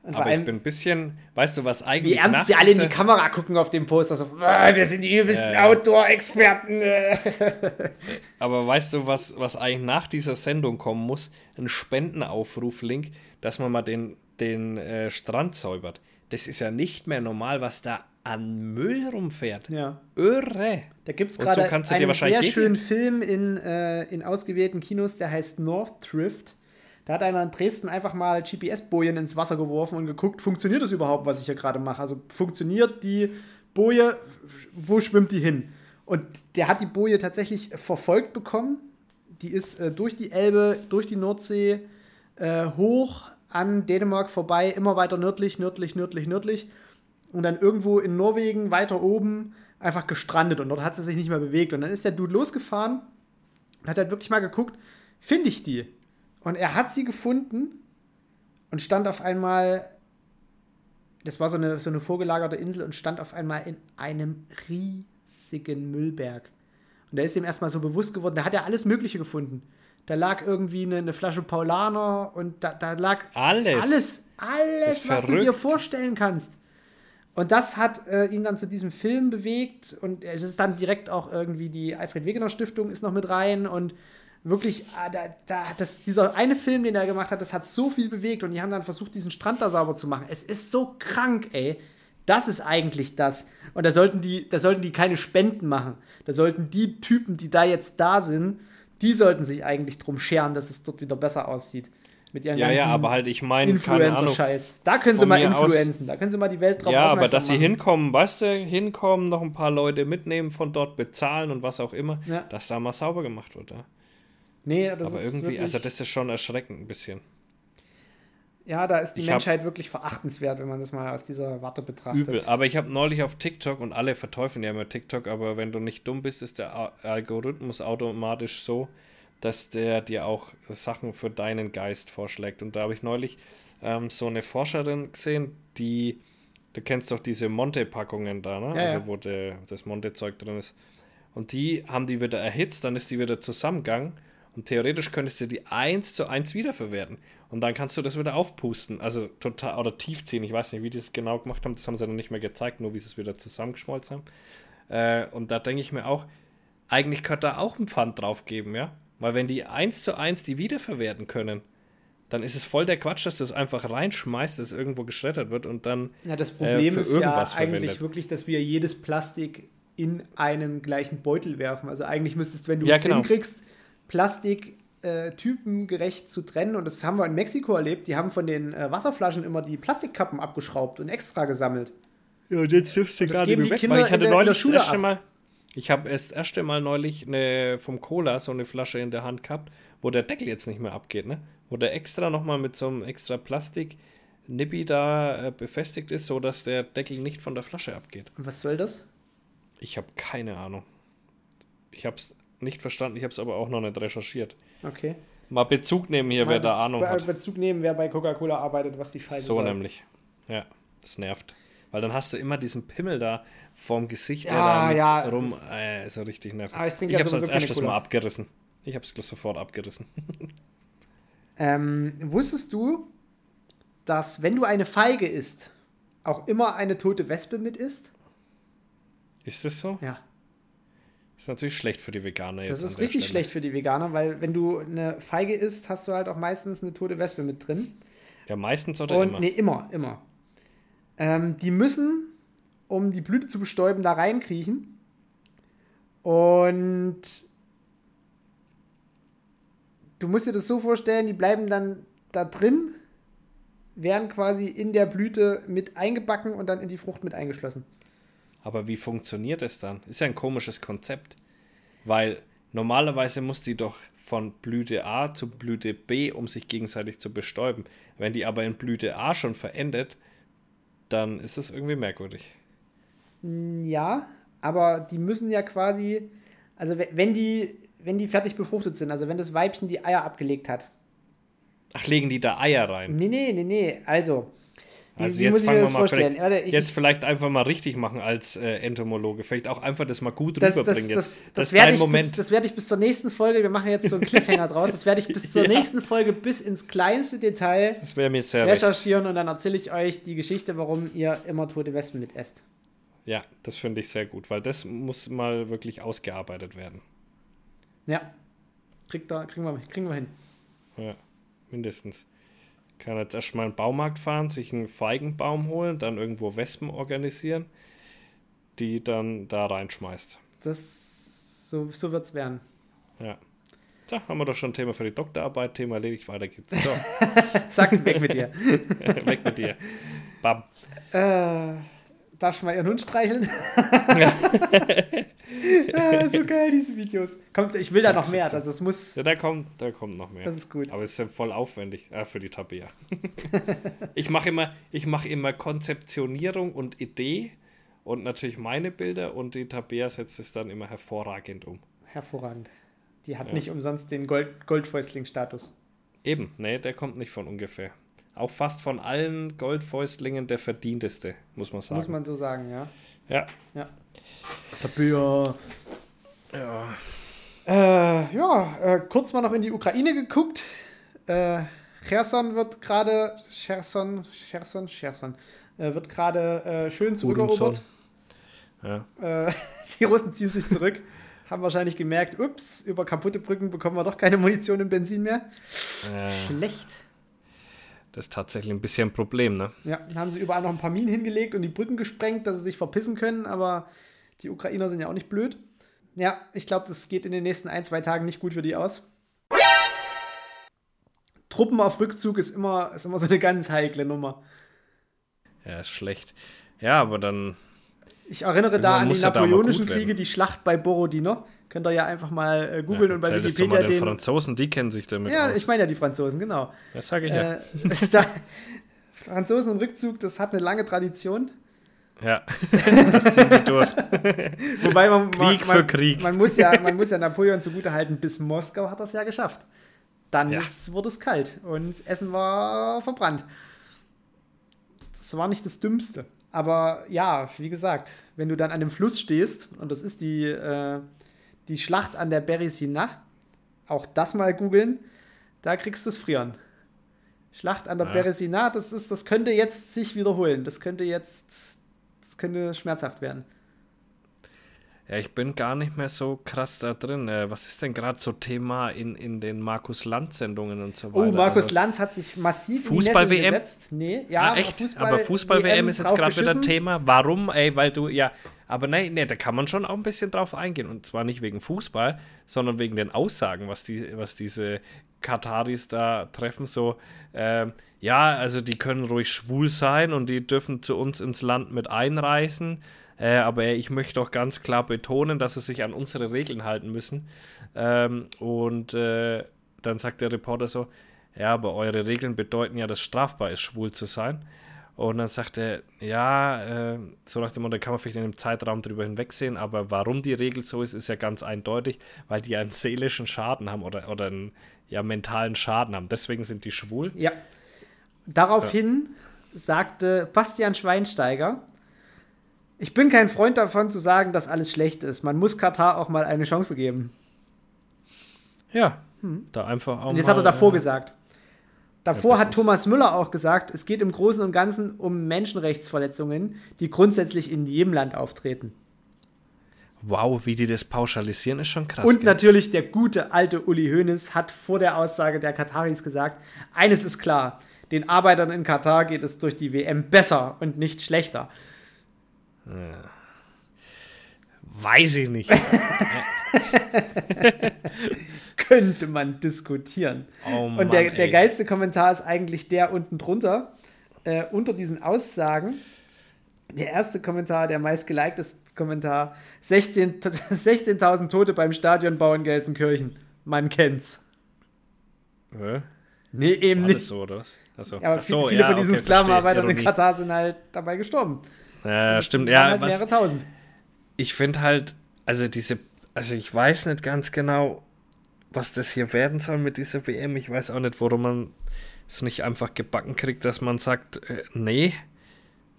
Und Aber ich allem, bin ein bisschen, weißt du, was wie eigentlich ernst nach sie alle in die Kamera gucken auf dem Poster. So, "Ah, wir sind die übelsten ja. Outdoor-Experten. äh." Aber weißt du, was, was eigentlich nach dieser Sendung kommen muss? Ein Spendenaufruf-Link, dass man mal den, den äh, Strand säubert. Das ist ja nicht mehr normal, was da an Müll rumfährt. Ja. Irre. Da gibt es gerade so einen sehr jeden- schönen Film in, äh, in ausgewählten Kinos, der heißt North Drift. Da hat einer in Dresden einfach mal GPS-Bojen ins Wasser geworfen und geguckt, funktioniert das überhaupt, was ich hier gerade mache? Also funktioniert die Boje, wo schwimmt die hin? Und der hat die Boje tatsächlich verfolgt bekommen. Die ist äh, durch die Elbe, durch die Nordsee, äh, hoch an Dänemark vorbei, immer weiter nördlich, nördlich, nördlich, nördlich und dann irgendwo in Norwegen weiter oben einfach gestrandet und dort hat sie sich nicht mehr bewegt. Und dann ist der Dude losgefahren und hat halt wirklich mal geguckt, finde ich die? Und er hat sie gefunden und stand auf einmal, das war so eine, so eine vorgelagerte Insel und stand auf einmal in einem riesigen Müllberg. Und da ist ihm erstmal so bewusst geworden, da hat er alles Mögliche gefunden. Da lag irgendwie eine, eine Flasche Paulaner und da, da lag Alles. alles, alles was du verrückt. dir vorstellen kannst. Und das hat äh, ihn dann zu diesem Film bewegt und es ist dann direkt auch irgendwie die Alfred Wegener Stiftung ist noch mit rein und wirklich, ah, da, da, das, dieser eine Film, den er gemacht hat, das hat so viel bewegt und die haben dann versucht, diesen Strand da sauber zu machen. Es ist so krank, ey. Das ist eigentlich das. Und da sollten die, da sollten die keine Spenden machen. Da sollten die Typen, die da jetzt da sind, die sollten sich eigentlich drum scheren, dass es dort wieder besser aussieht. Mit ihren Ja, ja, aber halt, ich meine. Influencer-Scheiß. Da können sie mal mir aus- influenzen. Da können sie mal die Welt drauf Ja, aber dass sie machen. hinkommen, weißt du, hinkommen, noch ein paar Leute mitnehmen von dort, bezahlen und was auch immer, Ja. dass da mal sauber gemacht wird. Ja. Nee, das Aber ist irgendwie, wirklich, also das ist schon erschreckend ein bisschen. ja, da ist die Ich Menschheit wirklich verachtenswert, wenn man das mal aus dieser Warte betrachtet. Übel. Aber ich habe neulich auf TikTok und alle verteufeln ja immer TikTok, aber wenn du nicht dumm bist, ist der Algorithmus automatisch so, dass der dir auch Sachen für deinen Geist vorschlägt. Und da habe ich neulich ähm, so eine Forscherin gesehen, die, du kennst doch diese Monte-Packungen da, ne? Ja, also ja. wo der, das Monte-Zeug drin ist. Und die haben die wieder erhitzt, dann ist die wieder zusammengegangen und theoretisch könntest du die eins zu eins wiederverwerten. Und dann kannst du das wieder aufpusten. Also total, oder tiefziehen. Ich weiß nicht, wie die das genau gemacht haben. Das haben sie dann nicht mehr gezeigt, nur wie sie es wieder zusammengeschmolzen haben. Äh, und da denke ich mir auch, eigentlich könnte da auch ein Pfand drauf geben, ja? Weil wenn die eins zu eins die wiederverwerten können, dann ist es voll der Quatsch, dass du es einfach reinschmeißt, dass es irgendwo geschreddert wird und dann Ja, das Problem für ist ja eigentlich verwendet. wirklich, dass wir jedes Plastik in einen gleichen Beutel werfen. Also eigentlich müsstest, wenn du Ja, es genau. hinkriegst, Plastik äh, typengerecht zu trennen. Und das haben wir in Mexiko erlebt. Die haben von den äh, Wasserflaschen immer die Plastikkappen abgeschraubt und extra gesammelt. Ja, und jetzt hilfst du mehr die weg, weil ich hatte der- neulich Schule das erste ab. Mal, ich habe das erste Mal neulich eine, vom Cola so eine Flasche in der Hand gehabt, wo der Deckel jetzt nicht mehr abgeht, ne? Wo der extra nochmal mit so einem extra Plastik Nippi da äh, befestigt ist, so dass der Deckel nicht von der Flasche abgeht. Und was soll das? Ich habe keine Ahnung. Ich habe es nicht verstanden, ich habe es aber auch noch nicht recherchiert. Okay. Mal Bezug nehmen hier, wer Mal da Ahnung hat. Bezug nehmen, wer bei Coca-Cola arbeitet, was die Scheiße So soll. nämlich. Ja. Das nervt. Weil dann hast du immer diesen Pimmel da vorm Gesicht, Ja, der da mit ja, rum. Äh, ist ja richtig nervig. Aber ich trinke ich ja hab's als erstes mal abgerissen. Ich hab's gleich sofort abgerissen. Ähm, wusstest du, dass wenn du eine Feige isst, auch immer eine tote Wespe mit isst? Ist das so? Ja. Ist natürlich schlecht für die Veganer jetzt. Das ist richtig Stelle. schlecht für die Veganer, weil wenn du eine Feige isst, hast du halt auch meistens eine tote Wespe mit drin. Ja, meistens oder Und immer. nee, immer, immer. Ähm, die müssen, um die Blüte zu bestäuben, da reinkriechen. Und du musst dir das so vorstellen, die bleiben dann da drin, werden quasi in der Blüte mit eingebacken und dann in die Frucht mit eingeschlossen. Aber wie funktioniert es dann? Ist ja ein komisches Konzept. Weil normalerweise muss die doch von Blüte A zu Blüte B, um sich gegenseitig zu bestäuben. Wenn die aber in Blüte A schon verendet, dann ist es irgendwie merkwürdig. Ja, aber die müssen ja quasi, also we- wenn die, wenn die fertig befruchtet sind, also wenn das Weibchen die Eier abgelegt hat. Ach, legen die da Eier rein? Nee, nee, nee, nee, also. Wie, Also wie jetzt ich mir fangen wir das mal vorstellen? vielleicht, Warte, ich, jetzt vielleicht einfach mal richtig machen als äh, Entomologe. Vielleicht auch einfach das mal gut das, das, rüberbringen. das, jetzt. das, ist werde ich Moment. bis, das werde ich bis zur nächsten Folge, wir machen jetzt so einen Cliffhanger draus, das werde ich bis zur Ja. nächsten Folge bis ins kleinste Detail das sehr recht. recherchieren und dann erzähle ich euch die Geschichte, warum ihr immer tote Wespen mit esst. Ja, das finde ich sehr gut, weil das muss mal wirklich ausgearbeitet werden. Ja. Kriegt da, kriegen, wir, kriegen wir hin. Ja, mindestens. Kann jetzt erstmal in den Baumarkt fahren, sich einen Feigenbaum holen, dann irgendwo Wespen organisieren, die dann da reinschmeißt. Das, so, so wird es werden. Ja. Da haben wir doch schon ein Thema für die Doktorarbeit, Thema erledigt, weiter geht's. So, Zack, weg mit dir. weg mit dir. Bam. Äh, darf ich mal ihren Hund streicheln? ah, so geil, diese Videos. Kommt, ich will da noch mehr. Also das muss. Ja, da kommt, da kommt noch mehr. Das ist gut. Aber es ist ja voll aufwendig äh, für die Tabea. ich mache immer, ich mache immer Konzeptionierung und Idee und natürlich meine Bilder und die Tabea setzt es dann immer hervorragend um. Hervorragend. Die hat Ja. nicht umsonst den Gold, Goldfäustling-Status. Eben, nee, der kommt nicht von ungefähr. Auch fast von allen Goldfäustlingen der verdienteste, muss man sagen. Muss man so sagen, ja. ja. Ja. Tabea. ja. Äh, ja, äh, kurz mal noch in die Ukraine geguckt. Äh, Cherson wird gerade, Cherson, Cherson, Cherson, äh, wird gerade äh, schön zurückerobert. Ja. Äh, die Russen ziehen sich zurück, haben wahrscheinlich gemerkt, ups, über kaputte Brücken bekommen wir doch keine Munition und Benzin mehr. Äh, Schlecht. das ist tatsächlich ein bisschen ein Problem, ne? Ja, dann haben sie überall noch ein paar Minen hingelegt und die Brücken gesprengt, dass sie sich verpissen können, aber die Ukrainer sind ja auch nicht blöd. Ja, ich glaube, das geht in den nächsten ein, zwei Tagen nicht gut für die aus. Truppen auf Rückzug ist immer, ist immer so eine ganz heikle Nummer. Ja, ist schlecht. Ja, aber dann, Ich erinnere da an die mal napoleonischen. Kriege, die Schlacht bei Borodino. Könnt ihr ja einfach mal äh, googeln ja, und bei mal Wikipedia den den. Franzosen, die kennen sich damit Ja, aus. ich meine ja die Franzosen, genau. das sage ich ja. Äh, da, Franzosen und Rückzug, das hat eine lange Tradition. Ja, das ziehen die durch. Wobei man, man, Krieg man, für Krieg. Man muss ja, man muss ja Napoleon zugutehalten, bis Moskau hat das ja geschafft. Dann Ja. ist, wurde es kalt und das Essen war verbrannt. Das war nicht das Dümmste. Aber ja, wie gesagt, wenn du dann an dem Fluss stehst, und das ist die, äh, die Schlacht an der Beresina, auch das mal googeln, da kriegst du es frieren. Schlacht an der Ja. Beresina, das ist, das könnte jetzt sich wiederholen. Das könnte jetzt, das könnte schmerzhaft werden. Ja, ich bin gar nicht mehr so krass da drin. Äh, was ist denn gerade so Thema in, in den Markus Land-Sendungen und so Oh, weiter? Markus Also, Lanz hat sich massiv Fußball-WM? gesetzt. Nee, ja, ah, echt? Fußball- aber Fußball-WM ist jetzt gerade wieder. Thema. Warum? Ey, weil du, ja, aber nein, nee, da kann man schon auch ein bisschen drauf eingehen. Und zwar nicht wegen Fußball, sondern wegen den Aussagen, was, die, was diese Kataris da treffen. So, ähm, ja, also die können ruhig schwul sein und die dürfen zu uns ins Land mit einreisen. Äh, aber ich möchte auch ganz klar betonen, dass sie sich an unsere Regeln halten müssen. Ähm, und äh, dann sagt der Reporter so, ja, aber eure Regeln bedeuten ja, dass strafbar ist, schwul zu sein. Und dann sagt er, ja, äh, so nach dem Motto, da kann man vielleicht in einem Zeitraum drüber hinwegsehen, aber warum die Regel so ist, ist ja ganz eindeutig, weil die einen seelischen Schaden haben oder, oder einen ja, mentalen Schaden haben. Deswegen sind die schwul. Ja. Daraufhin sagte Bastian Schweinsteiger, ich bin kein Freund davon zu sagen, dass alles schlecht ist. Man muss Katar auch mal eine Chance geben. Ja, da einfach auch Und das mal, hat er davor äh, gesagt. Davor das hat Thomas Müller auch gesagt, es geht im Großen und Ganzen um Menschenrechtsverletzungen, die grundsätzlich in jedem Land auftreten. Wow, wie die das pauschalisieren, ist schon krass. Und gell? natürlich der gute alte Uli Hoeneß hat vor der Aussage der Kataris gesagt, eines ist klar, den Arbeitern in Katar geht es durch die WM besser und nicht schlechter. Weiß ich nicht. Könnte man diskutieren. Oh Mann, und der, der geilste Kommentar ist eigentlich der unten drunter, äh, unter diesen Aussagen. Der erste Kommentar, der meist gelikteste Kommentar: 16 16.000 Tote beim Stadionbau in Gelsenkirchen. Man kennt's. Hä? Nee, eben War nicht. so, oder was? Achso. Aber Ach so, viele ja, von diesen okay, Sklavenarbeitern in. Katar sind halt dabei gestorben. Ja, stimmt. Ja, halt was, mehrere tausend. ich finde halt, also diese, also ich weiß nicht ganz genau, was das hier werden soll mit dieser WM. Ich weiß auch nicht, warum man es nicht einfach gebacken kriegt, dass man sagt, äh, nee,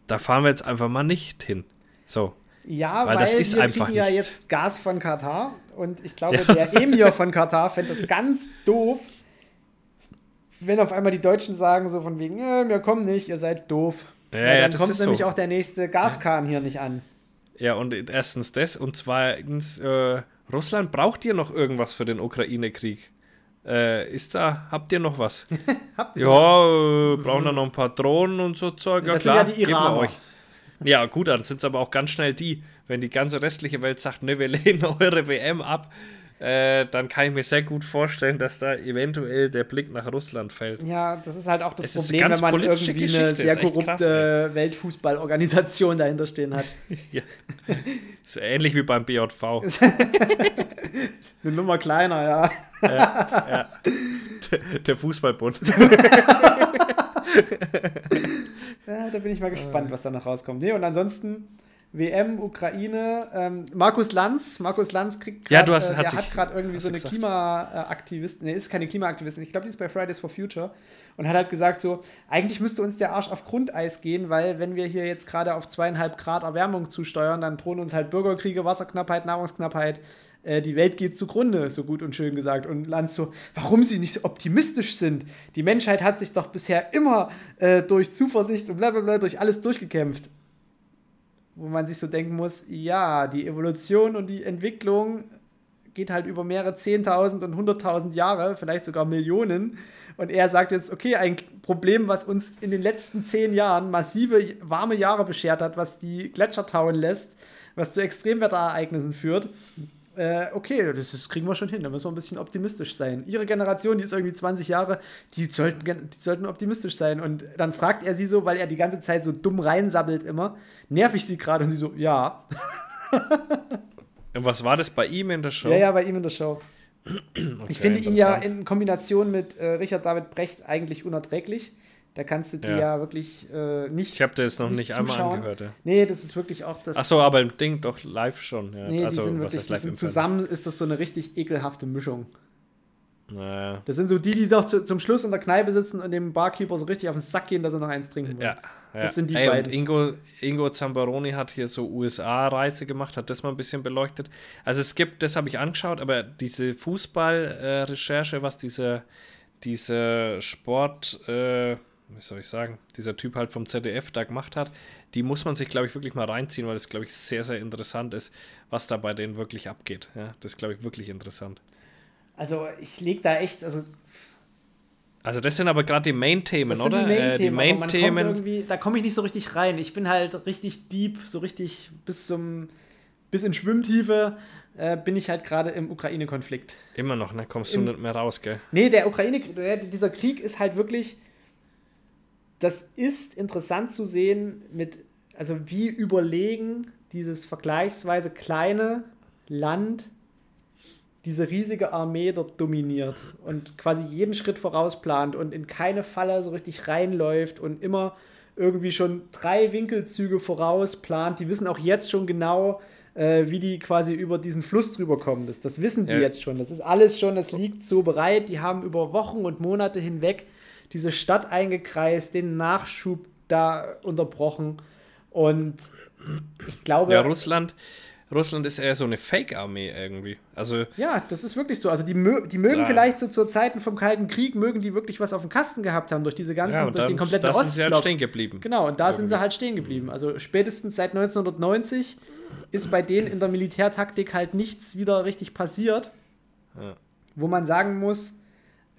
da fahren wir jetzt einfach mal nicht hin. So. Ja, Weil weil, das ist wir einfach kriegen ja nichts. jetzt Gas von Katar und ich glaube, der Emir von Katar fände das ganz doof, wenn auf einmal die Deutschen sagen so von wegen, "Nö, wir kommen nicht, ihr seid doof. Ja, ja, dann kommt nämlich so. auch der nächste Gaskahn hier nicht an. Ja, und erstens das und zweitens, äh, Russland braucht ihr noch irgendwas für den Ukraine-Krieg? Äh, ist da, habt ihr noch was? Habt ihr Ja, äh, brauchen da noch ein paar Drohnen und so Zeug. Ja, Das sind klar, ja die geben wir Iraner. euch. Ja, gut, dann sind es aber auch ganz schnell die. Wenn die ganze restliche Welt sagt, ne, wir lehnen eure WM ab, äh, dann kann ich mir sehr gut vorstellen, dass da eventuell der Blick nach Russland fällt. Ja, das ist halt auch das Es Problem, wenn man irgendwie Geschichte, eine sehr echt krass, korrupte Weltfußballorganisation dahinter stehen hat. Ja. ist ähnlich wie beim BJV. Eine Nummer kleiner, ja. ja. Der Fußballbund. Ja, da bin ich mal gespannt, was da noch rauskommt. Nee, und ansonsten WM, Ukraine, ähm, Markus Lanz. Markus Lanz kriegt Ja, grad, du hast- äh, hat hat gerade irgendwie so eine. Klimaaktivistin, nee, ist keine Klimaaktivistin, ich glaube, die ist bei Fridays for Future und hat halt gesagt so, eigentlich müsste uns der Arsch auf Grundeis gehen, weil wenn wir hier jetzt gerade auf zweieinhalb Grad Erwärmung zusteuern, dann drohen uns halt Bürgerkriege, Wasserknappheit, Nahrungsknappheit, äh, die Welt geht zugrunde, so gut und schön gesagt. Und Lanz so, warum sie nicht so optimistisch sind. Die Menschheit hat sich doch bisher immer äh, durch Zuversicht und blablabla durch alles durchgekämpft. Wo man sich so denken muss, ja, die Evolution und die Entwicklung geht halt über mehrere 10.000 und 100.000 Jahre, vielleicht sogar Millionen. Und er sagt jetzt, okay, ein Problem, was uns in den letzten zehn Jahren massive warme Jahre beschert hat, was die Gletscher tauen lässt, was zu Extremwetterereignissen führt. Äh, okay, das, das kriegen wir schon hin, da müssen wir ein bisschen optimistisch sein. Ihre Generation, die ist irgendwie 20 Jahre, die sollten, die sollten optimistisch sein. Und dann fragt er sie so, weil er die ganze Zeit so dumm reinsabbelt immer, nerv ich sie gerade? Und sie so, ja. Und was war das bei ihm in der Show? Ja, ja, bei ihm in der Show. Okay, Ich finde ihn ja in Kombination mit äh, Richard David Brecht eigentlich unerträglich. Da kannst du dir Ja. ja, wirklich äh, nicht. Ich habe das noch nicht, einmal zuschauen. angehört. Ja. Nee, das ist wirklich auch das. Ach so, aber im Ding doch live schon. Ja. nee, also, die sind was wirklich die live sind zusammen, ist das so eine richtig ekelhafte Mischung. Naja. Das sind so die, die doch zu, zum Schluss in der Kneipe sitzen und dem Barkeeper so richtig auf den Sack gehen, dass er noch eins trinken will. Ja, ja. Das sind die Ey, beiden. Ingo, Ingo Zambaroni hat hier so USA-Reise gemacht, hat das mal ein bisschen beleuchtet. Also es gibt, das habe ich angeschaut, aber diese Fußball-Recherche, was dieser diese Sport, äh, wie soll ich sagen, dieser Typ halt vom ZDF da gemacht hat, die muss man sich, glaube ich, wirklich mal reinziehen, weil das, glaube ich, sehr, sehr interessant ist, was da bei denen wirklich abgeht. Ja, das ist, glaube ich, wirklich interessant. Also ich lege da echt, also Also das sind aber gerade die Main-Themen, oder? die Äh, die Main-Themen, Main-Themen. irgendwie, da komme ich nicht so richtig rein. Ich bin halt richtig deep, so richtig bis zum, bis in Schwimmtiefe äh, bin ich halt gerade im Ukraine-Konflikt. Immer noch, ne? Kommst Im- du nicht mehr raus, gell? Nee, der Ukraine, dieser Krieg ist halt wirklich, das ist interessant zu sehen, mit, also wie überlegen dieses vergleichsweise kleine Land diese riesige Armee dort dominiert und quasi jeden Schritt vorausplant und in keine Falle so richtig reinläuft und immer irgendwie schon drei Winkelzüge vorausplant. Die wissen auch jetzt schon genau, äh, wie die quasi über diesen Fluss drüber kommen. Das, das wissen die Ja. jetzt schon. Das ist alles schon, das liegt so bereit. Die haben über Wochen und Monate hinweg diese Stadt eingekreist, den Nachschub da unterbrochen. Und ich glaube. Ja, Russland, Russland ist eher so eine Fake-Armee irgendwie. Also ja, das ist wirklich so. Also die, mö die mögen Da- vielleicht so zur Zeiten vom Kalten Krieg, mögen die wirklich was auf dem Kasten gehabt haben durch diese ganzen, ja, und durch den kompletten da sind sie halt Ostblock. stehen geblieben. Genau, und da sind sie Irgendwie. halt stehen geblieben. Also spätestens seit 1990 ist bei denen in der Militärtaktik halt nichts wieder richtig passiert. Ja. Wo man sagen muss,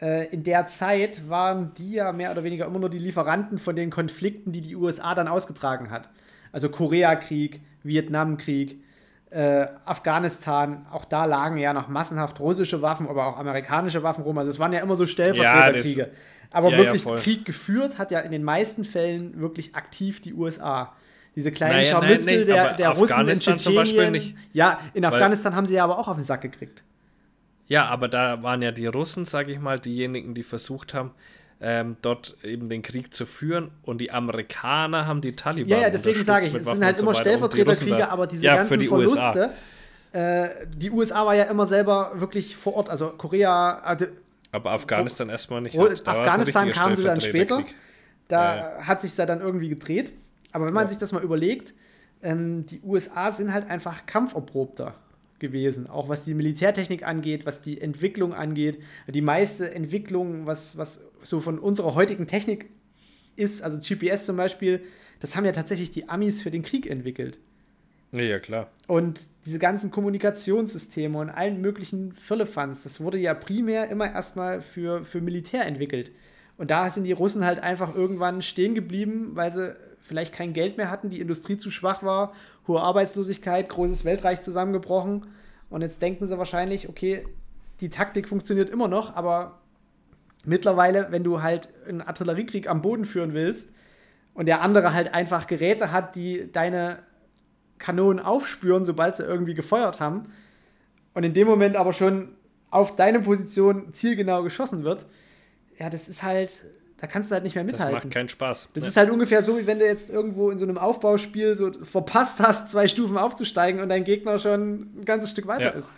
in der Zeit waren die ja mehr oder weniger immer nur die Lieferanten von den Konflikten, die die USA dann ausgetragen hat. Also Koreakrieg, Vietnamkrieg, äh, Afghanistan, auch da lagen ja noch massenhaft russische Waffen, aber auch amerikanische Waffen rum. Also es waren ja immer so Stellvertreterkriege. aber Ja, ja, wirklich voll. Krieg geführt hat ja in den meisten Fällen wirklich aktiv die USA. Diese kleinen Naja, nein, Scharmützel nee, der, aber der Russen in Tschetschenien. Ja, in Afghanistan haben sie ja aber auch auf den Sack gekriegt. Ja, aber da waren ja die Russen, sage ich mal, diejenigen, die versucht haben, ähm, dort eben den Krieg zu führen und die Amerikaner haben die Taliban Ja, ja, deswegen sage ich, es sind halt so immer Stellvertreterkriege, aber diese ja, ganzen die USA. Verluste, äh, die USA war ja immer selber wirklich vor Ort, also Korea, also Aber Afghanistan erstmal nicht. Halt. Afghanistan kamen sie dann später. Da Ja, hat sich ja dann irgendwie gedreht. Aber wenn man Ja. sich das mal überlegt, ähm, die USA sind halt einfach kampferprobter gewesen, auch was die Militärtechnik angeht, was die Entwicklung angeht. Die meiste Entwicklung, was, was so von unserer heutigen Technik ist, also GPS zum Beispiel, das haben ja tatsächlich die Amis für den Krieg entwickelt. Ja, ja, klar. Und diese ganzen Kommunikationssysteme und allen möglichen Firlefanz, das wurde ja primär immer erstmal für, für Militär entwickelt. Und da sind die Russen halt einfach irgendwann stehen geblieben, weil sie vielleicht kein Geld mehr hatten, die Industrie zu schwach war, hohe Arbeitslosigkeit, großes Weltreich zusammengebrochen. Und jetzt denken sie wahrscheinlich, okay, die Taktik funktioniert immer noch, aber mittlerweile, wenn du halt einen Artilleriekrieg am Boden führen willst und der andere halt einfach Geräte hat, die deine Kanonen aufspüren, sobald sie irgendwie gefeuert haben. Und in dem Moment aber schon auf deine Position zielgenau geschossen wird. Ja, das ist halt, da kannst du halt nicht mehr Das mithalten. macht keinen Spaß. Das Ja. ist halt ungefähr so, wie wenn du jetzt irgendwo in so einem Aufbauspiel so verpasst hast, zwei Stufen aufzusteigen und dein Gegner schon ein ganzes Stück weiter Ja. ist.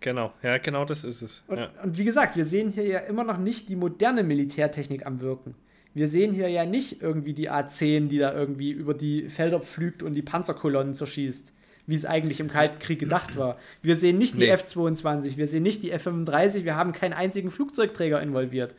Genau, ja, genau das ist es. Und, ja. und wie gesagt, wir sehen hier ja immer noch nicht die moderne Militärtechnik am Wirken. Wir sehen hier ja nicht irgendwie die A-10, die da irgendwie über die Felder pflügt und die Panzerkolonnen zerschießt, wie es eigentlich im Kalten Krieg gedacht war. Wir sehen nicht die Nee. F-22, wir sehen nicht die F-35, wir haben keinen einzigen Flugzeugträger involviert.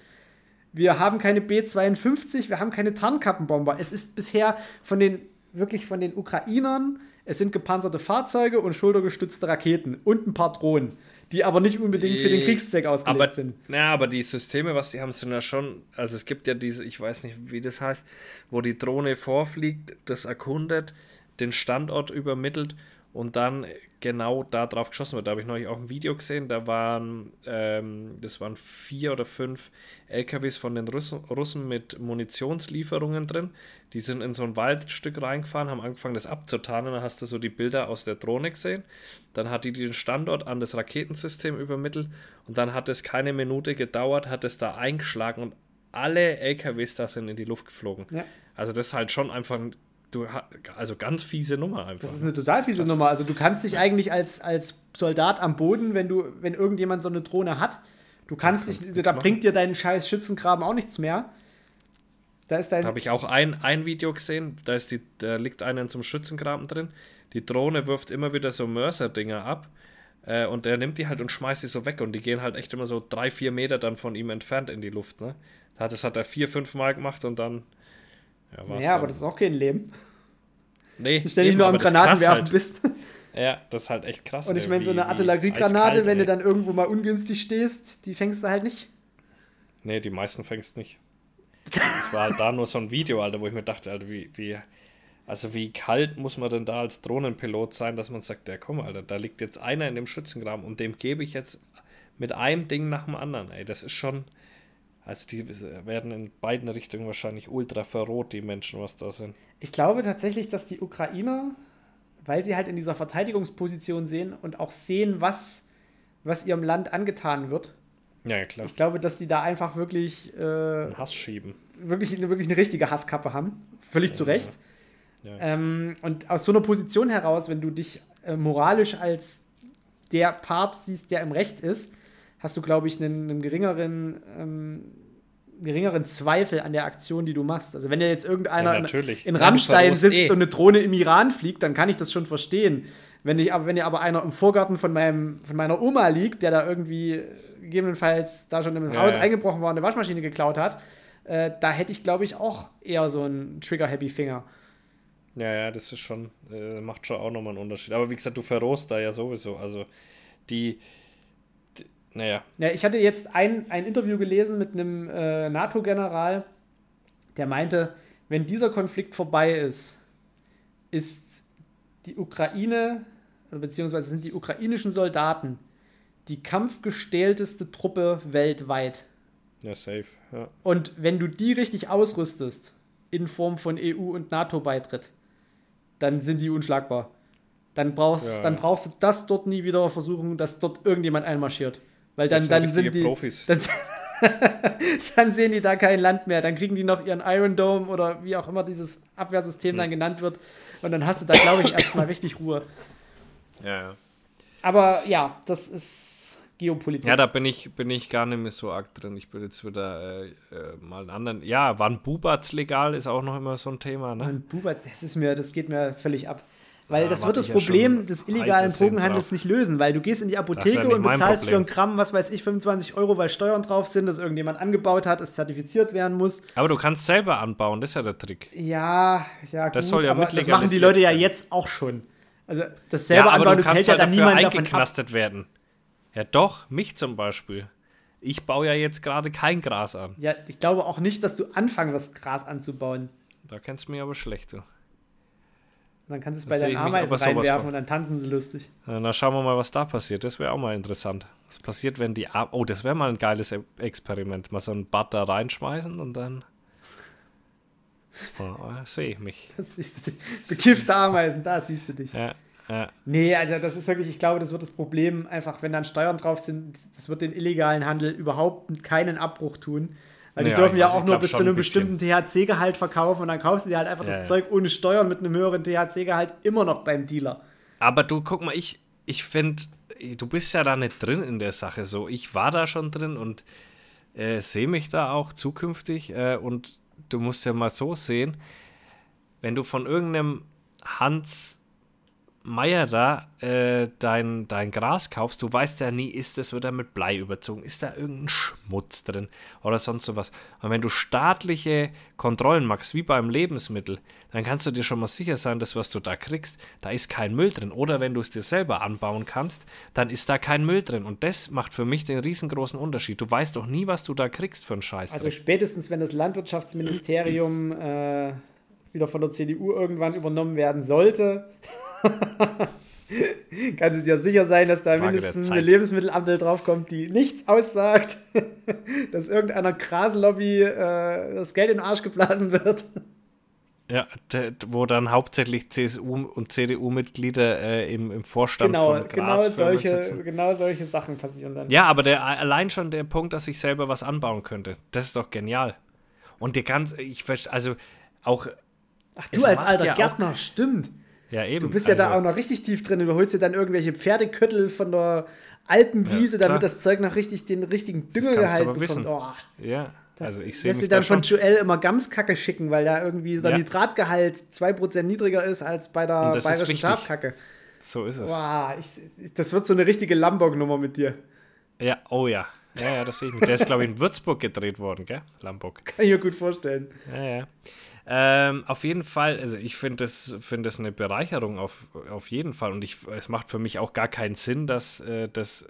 Wir haben keine B-52, wir haben keine Tarnkappenbomber. Es ist bisher von den, wirklich von den Ukrainern, es sind gepanzerte Fahrzeuge und schultergestützte Raketen und ein paar Drohnen, die aber nicht unbedingt für den Äh, Kriegszweck ausgelegt aber, sind. Ja, aber die Systeme, was die haben, sind ja schon, also es gibt ja diese, ich weiß nicht, wie das heißt, wo die Drohne vorfliegt, das erkundet, den Standort übermittelt und dann genau da drauf geschossen wird. Da habe ich neulich auch ein Video gesehen, da waren, ähm, das waren vier oder fünf LKWs von den Russen, Russen mit Munitionslieferungen drin. Die sind in so ein Waldstück reingefahren, haben angefangen, das abzutarnen. Dann hast du so die Bilder aus der Drohne gesehen. Dann hat die den Standort an das Raketensystem übermittelt und dann hat es keine Minute gedauert, hat es da eingeschlagen und alle LKWs da sind in die Luft geflogen. Ja. Also das ist halt schon einfach, ein- du, also ganz fiese Nummer einfach. Das ist eine total fiese Nummer. Also du kannst dich eigentlich als, als Soldat am Boden, wenn du, wenn irgendjemand so eine Drohne hat, du kannst dich, da machen. bringt dir dein scheiß Schützengraben auch nichts mehr. Da ist dein. Da habe ich auch ein, ein Video gesehen, da, ist die, da liegt einer in so einem Schützengraben drin. Die Drohne wirft immer wieder so Mörser-Dinger ab äh, und der nimmt die halt und schmeißt sie so weg und die gehen halt echt immer so drei, vier Meter dann von ihm entfernt in die Luft. Ne? Das hat- Das hat er vier, fünf Mal gemacht und dann. Ja, war's ja, dann. aber das ist auch kein Leben. nee, ständig nur am aber das ist Granaten krass werfen halt. bist. Ja, das ist halt echt krass. Und ich meine, so eine Artilleriegranate, wenn du ey. dann irgendwo mal ungünstig stehst, die fängst du halt nicht. Nee, die meisten fängst nicht. Das war halt da nur so ein Video, Alter, wo ich mir dachte, Alter, wie, wie, also wie kalt muss man denn da als Drohnenpilot sein, dass man sagt, ja komm, Alter, da liegt jetzt einer in dem Schützengraben und dem gebe ich jetzt mit einem Ding nach dem anderen, ey, das ist schon, also die werden in beiden Richtungen wahrscheinlich ultra verroht, die Menschen, was da sind. Ich glaube tatsächlich, dass die Ukrainer, weil sie halt in dieser Verteidigungsposition sehen und auch sehen, was, was ihrem Land angetan wird, Ja, ja klar. ich glaube, dass die da einfach wirklich, äh, Einen Hass schieben. wirklich, wirklich eine richtige Hasskappe haben. Völlig zu Recht. Ja. Ähm, und aus so einer Position heraus, wenn du dich äh, moralisch als der Part siehst, der im Recht ist, hast du, glaube ich, einen, einen geringeren, ähm, geringeren Zweifel an der Aktion, die du machst. Also wenn ja jetzt irgendeiner Ja, in, natürlich. in Rammstein sitzt eh. und eine Drohne im Iran fliegt, dann kann ich das schon verstehen. Wenn, ich, aber wenn ja aber einer im Vorgarten von, meinem, von meiner Oma liegt, der da irgendwie gegebenenfalls da schon im Haus ja. eingebrochen war und eine Waschmaschine geklaut hat, äh, da hätte ich, glaube ich, auch eher so einen Trigger-Happy-Finger. Ja, ja, das ist schon, äh, macht schon auch nochmal einen Unterschied. Aber wie gesagt, du verrohst da ja sowieso. Also die naja, Ja, ich hatte jetzt ein, ein Interview gelesen mit einem äh, NATO-General, der meinte, wenn dieser Konflikt vorbei ist, ist die Ukraine, beziehungsweise sind die ukrainischen Soldaten die kampfgestählteste Truppe weltweit. ja, safe. Ja. Und wenn du die richtig ausrüstest, in Form von EU- und NATO-Beitritt, dann sind die unschlagbar. Dann brauchst, Ja, dann brauchst du das dort nie wieder versuchen, dass dort irgendjemand einmarschiert. Weil dann, dann sind die. Profis. Dann, dann sehen die da kein Land mehr. Dann kriegen die noch ihren Iron Dome oder wie auch immer dieses Abwehrsystem Hm. dann genannt wird. Und dann hast du da, glaube ich, erstmal richtig Ruhe. Ja, ja. Aber ja, das ist Geopolitik. Ja, da bin ich, bin ich gar nicht mehr so arg drin. Ich bin jetzt wieder äh, äh, mal einen anderen. Ja, wann Bubats legal ist auch noch immer so ein Thema, ne? Und Buber, das ist mir, das geht mir völlig ab. Weil Ja, das wird das ja Problem schon des illegalen Drogenhandels nicht lösen, weil du gehst in die Apotheke nicht und bezahlst für Problem. ein Gramm, was weiß ich, 25 Euro, weil Steuern drauf sind, das irgendjemand angebaut hat, es zertifiziert werden muss. Aber du kannst selber anbauen, das ist ja der Trick. Ja, ja, Das gut, soll ja aber das machen die Leute ja jetzt auch schon. Also das selber anbauen, das hält ja dann niemand davon ab. eingeknastet werden. Ja, doch, mich zum Beispiel. Ich baue ja jetzt gerade kein Gras an. Ja, ich glaube auch nicht, dass du anfangen wirst, Gras anzubauen. Da kennst du mich aber schlecht, du. Dann kannst du es bei deinen Ameisen reinwerfen und dann tanzen sie lustig. Na, schauen wir mal, was da passiert. Das wäre auch mal interessant. Was passiert, wenn die. A oh, das wäre mal ein geiles E- Experiment. Mal so ein Bad da reinschmeißen und dann. Oh, sehe ich mich. Das siehst du dich. Bekiffte Ameisen, da siehst du dich. Ja, ja. Nee, also das ist wirklich, ich glaube, das wird das Problem einfach, wenn dann Steuern drauf sind, das wird den illegalen Handel überhaupt keinen Abbruch tun. Weil die Ja, dürfen ja auch nur bis zu einem bestimmten THC-Gehalt verkaufen und dann kaufst du dir halt einfach Ja, das. Zeug ohne Steuern mit einem höheren THC-Gehalt immer noch beim Dealer. Aber du, guck mal, ich, ich finde, du bist ja da nicht drin in der Sache so. Ich war da schon drin und äh, sehe mich da auch zukünftig. Äh, und du musst ja mal so sehen, wenn du von irgendeinem Hans Meier da äh, dein, dein Gras kaufst, du weißt ja nie, ist das wieder mit Blei überzogen, ist da irgendein Schmutz drin oder sonst sowas. Und wenn du staatliche Kontrollen machst, wie beim Lebensmittel, dann kannst du dir schon mal sicher sein, dass was du da kriegst, da ist kein Müll drin. Oder wenn du es dir selber anbauen kannst, dann ist da kein Müll drin. Und das macht für mich den riesengroßen Unterschied. Du weißt doch nie, was du da kriegst für einen Scheiß. Also spätestens, wenn das Landwirtschaftsministerium äh, wieder von der CDU irgendwann übernommen werden sollte, kannst du dir sicher sein, dass da Frage mindestens eine Lebensmittelampel draufkommt, die nichts aussagt, dass irgendeiner Graslobby äh, das Geld in den Arsch geblasen wird. Ja, wo dann hauptsächlich CSU und CDU-Mitglieder äh, im, im Vorstand Genau, von genau solche, sitzen. genau solche Sachen passieren dann. Ja, aber der, allein schon der Punkt, dass ich selber was anbauen könnte, das ist doch genial. Und dir ganz, ich verstehe, also auch, Ach, es du als macht alter ja auch- Gärtner, stimmt. ja eben. Du bist ja da also, auch noch richtig tief drin. Du holst dir dann irgendwelche Pferdeköttel von der Alpenwiese, Ja, damit das Zeug noch richtig den richtigen Düngergehalt bekommt. wissen. Oh, Ja, also ich sehe lässt mich dann da von schon. Joel immer Gamskacke schicken, weil da irgendwie der Ja. Nitratgehalt 2% niedriger ist als bei der Und bayerischen. Schafkacke. So ist es. Wow, ich, das wird so eine richtige Lambok-Nummer mit dir. Ja, oh ja. Ja, ja, das sehe ich mich. Der ist, glaube ich, in Würzburg gedreht worden, gell? Lambok. Kann ich mir gut vorstellen. Ja, ja. Ähm, auf jeden Fall, also ich finde das, find das eine Bereicherung auf, auf jeden Fall. Und ich, es macht für mich auch gar keinen Sinn, dass äh, das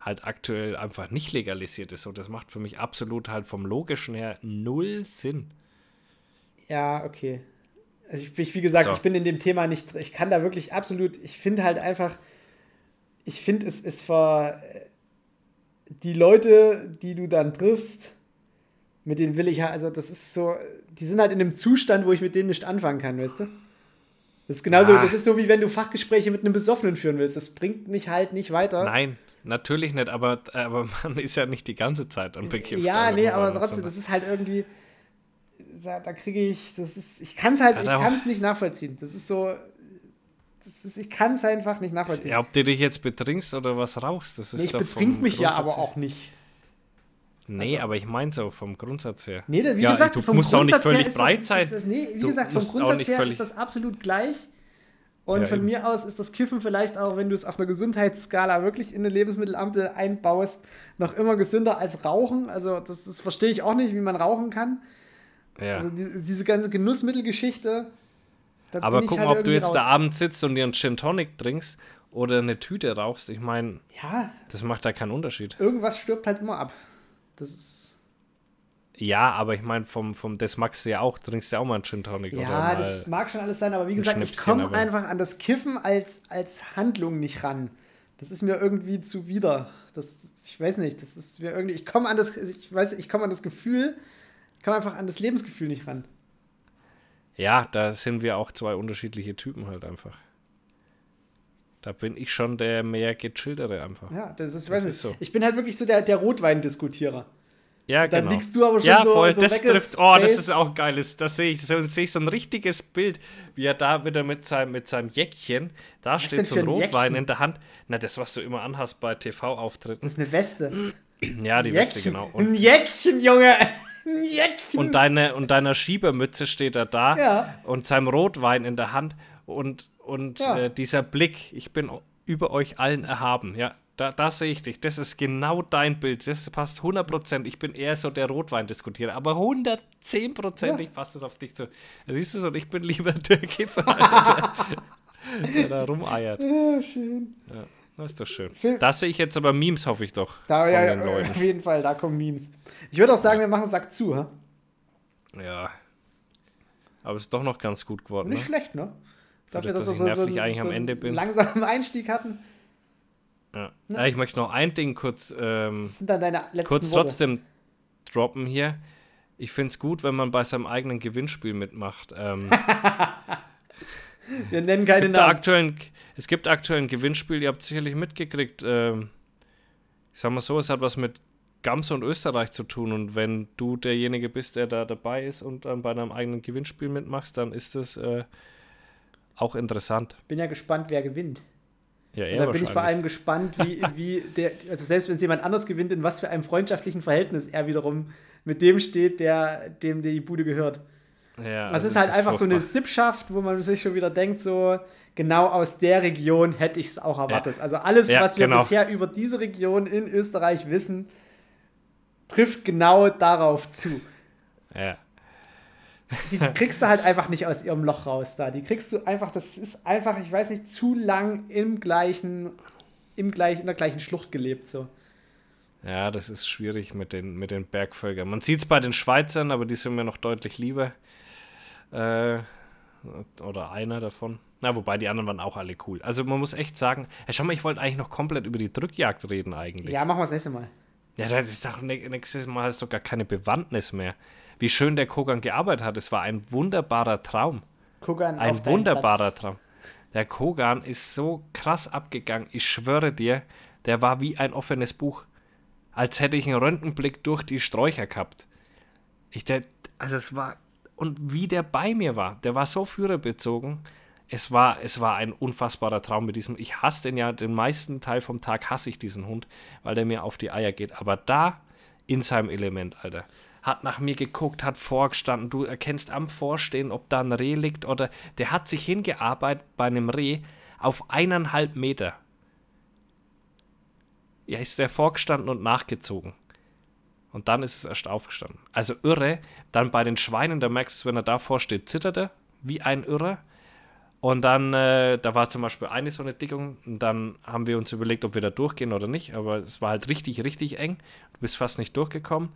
halt aktuell einfach nicht legalisiert ist. So, das macht für mich absolut halt vom Logischen her null Sinn. Ja, okay. Also ich, ich, wie gesagt, So. ich bin in dem Thema nicht, ich kann da wirklich absolut, ich finde halt einfach, ich finde es ist für äh, die Leute, die du dann triffst, mit denen will ich halt, also das ist so, die sind halt in einem Zustand, wo ich mit denen nicht anfangen kann, weißt du? Das ist genauso, Ah. das ist so wie wenn du Fachgespräche mit einem Besoffenen führen willst. Das bringt mich halt nicht weiter. Nein, natürlich nicht, aber, aber man ist ja nicht die ganze Zeit am Bekifft. Ja, also nee, aber trotzdem, das ist halt irgendwie. Da, da kriege ich, das ist, ich kann es halt, Ja, ich kann es nicht nachvollziehen. Das ist so, das ist, ich kann es einfach nicht nachvollziehen. Ja, ob du dich jetzt betrinkst oder was rauchst, das ist nee, ich betrink mich ja aber auch nicht. Nee, Also- aber ich meine so vom Grundsatz her. Nee, wie Ja, gesagt, du vom musst auch nicht Grundsatz her völlig ist breit das, sein. Ist das, nee, wie Du gesagt, vom Grundsatz her ist das absolut gleich. Und Ja, von eben. mir aus ist das Kiffen vielleicht auch, wenn du es auf einer Gesundheitsskala wirklich in eine Lebensmittelampel einbaust, noch immer gesünder als Rauchen. Also das, das verstehe ich auch nicht, wie man rauchen kann. Ja. Also die, diese ganze Genussmittelgeschichte. Da aber guck halt mal, ob du jetzt da raus. abends sitzt und dir einen Gin Tonic trinkst oder eine Tüte rauchst. Ich meine, Ja, das macht da keinen Unterschied. irgendwas stirbt halt immer ab. Das ist. Ja, aber ich meine, vom, vom, das magst du ja auch, trinkst du ja auch mal einen Gin Tonic oder Ja, das mag schon alles sein, aber wie gesagt, ich komme einfach an das Kiffen als, als Handlung nicht ran. Das ist mir irgendwie zuwider. Das, ich weiß nicht, das ist mir irgendwie, ich komme an das, ich weiß, ich komme an das Gefühl, ich komme einfach an das Lebensgefühl nicht ran. Ja, da sind wir auch zwei unterschiedliche Typen halt einfach. Da bin ich schon der mehr gechilltere einfach. Ja, das ist, ich Das weiß nicht. ist so. Ich bin halt wirklich so der, der Rotwein-Diskutierer. Ja, Dann genau. liegst du aber schon ja, so- voll, so das trifft. Oh, das ist auch geiles. Das sehe ich. So, sehe ich so ein richtiges Bild, wie er da wieder mit seinem, mit seinem Jäckchen, da denn steht so ein ein Rotwein Jäckchen? in der Hand. Na, das, was du immer anhast bei TV-Auftritten. Das ist eine Weste. Ja, die Weste, Jäckchen. genau. Ein Und, Jäckchen, Junge! Ein Jäckchen! und, deine, und deiner Schiebermütze steht er da Ja. und seinem Rotwein in der Hand und, und Ja. äh, dieser Blick, ich bin über euch allen erhaben. Ja, da, da sehe ich dich. Das ist genau dein Bild. Das passt 100%. Ich bin eher so der Rotwein-Diskutierer, aber 110%ig passt es auf dich zu. Siehst du so, und ich bin lieber der Kiffer, der, der da rumeiert. ja, schön. Ja, das ist doch schön. Da sehe ich jetzt aber Memes, hoffe ich doch, Da, von ja, den ja, Leuten. auf jeden Fall, da kommen Memes. Ich würde auch sagen, wir machen Sack zu, ha? Ja. Aber es ist doch noch ganz gut geworden. Nicht Ne? schlecht, ne? Dafür, dass dass wir ich so, so, eigentlich so am Ende bin. langsamen Einstieg hatten. Ja. Ja, ich möchte noch ein Ding kurz, ähm, Das sind dann deine letzten kurz Worte. trotzdem droppen hier. Ich finde es gut, wenn man bei seinem eigenen Gewinnspiel mitmacht. Ähm, Wir nennen keine da Namen. aktuell es gibt aktuell ein Gewinnspiel, ihr habt sicherlich mitgekriegt. Ähm, ich sag mal so, es hat was mit Gams und Österreich zu tun. Und wenn du derjenige bist, der da dabei ist und dann bei deinem eigenen Gewinnspiel mitmachst, dann ist das äh, auch interessant. Bin ja gespannt, wer gewinnt. Ja, Und er da bin ich vor allem gespannt, wie, wie der, also selbst wenn es jemand anders gewinnt, in was für einem freundschaftlichen Verhältnis er wiederum mit dem steht, der dem die Bude gehört. Ja, Das ist halt einfach so eine Sippschaft, wo man sich schon wieder denkt, so genau aus der Region hätte ich es auch erwartet. Also alles, Ja, was wir genau. bisher über diese Region in Österreich wissen, trifft genau darauf zu. Ja. Die kriegst du halt einfach nicht aus ihrem Loch raus da. Die kriegst du einfach, das ist einfach, ich weiß nicht, zu lang im gleichen, im gleichen, in der gleichen Schlucht gelebt. So. Ja, das ist schwierig mit den, mit den Bergvölkern. Man sieht es bei den Schweizern, aber die sind mir noch deutlich lieber. Äh, oder einer davon. Na, wobei die anderen waren auch alle cool. Also man muss echt sagen, hey, schau mal, ich wollte eigentlich noch komplett über die Drückjagd reden eigentlich. Ja, machen wir das nächste Mal. Ja, das ist doch nächstes Mal hast du gar keine Bewandtnis mehr. Wie schön der Kogan gearbeitet hat. Es war ein wunderbarer Traum. Guck an. auf Ein wunderbarer. Traum. Der Kogan ist so krass abgegangen. Ich schwöre dir, der war wie ein offenes Buch. Als hätte ich einen Röntgenblick durch die Sträucher gehabt. Ich, der, also es war, und wie der bei mir war, der war so führerbezogen. Es war, es war ein unfassbarer Traum mit diesem. Ich hasse den ja, den meisten Teil vom Tag hasse ich diesen Hund, weil der mir auf die Eier geht. Aber da, in seinem Element, Alter. Hat nach mir geguckt, hat vorgestanden. Du erkennst am Vorstehen, ob da ein Reh liegt oder. Der hat sich hingearbeitet bei einem Reh auf eineinhalb Meter. Ja, ist der vorgestanden und nachgezogen. Und dann ist es erst aufgestanden. Also irre. Dann bei den Schweinen, da merkst du, wenn er davor steht, zittert er wie ein Irrer. Und dann, äh, da war zum Beispiel eine so eine Dickung. Und dann haben wir uns überlegt, ob wir da durchgehen oder nicht. Aber es war halt richtig, richtig eng. Du bist fast nicht durchgekommen.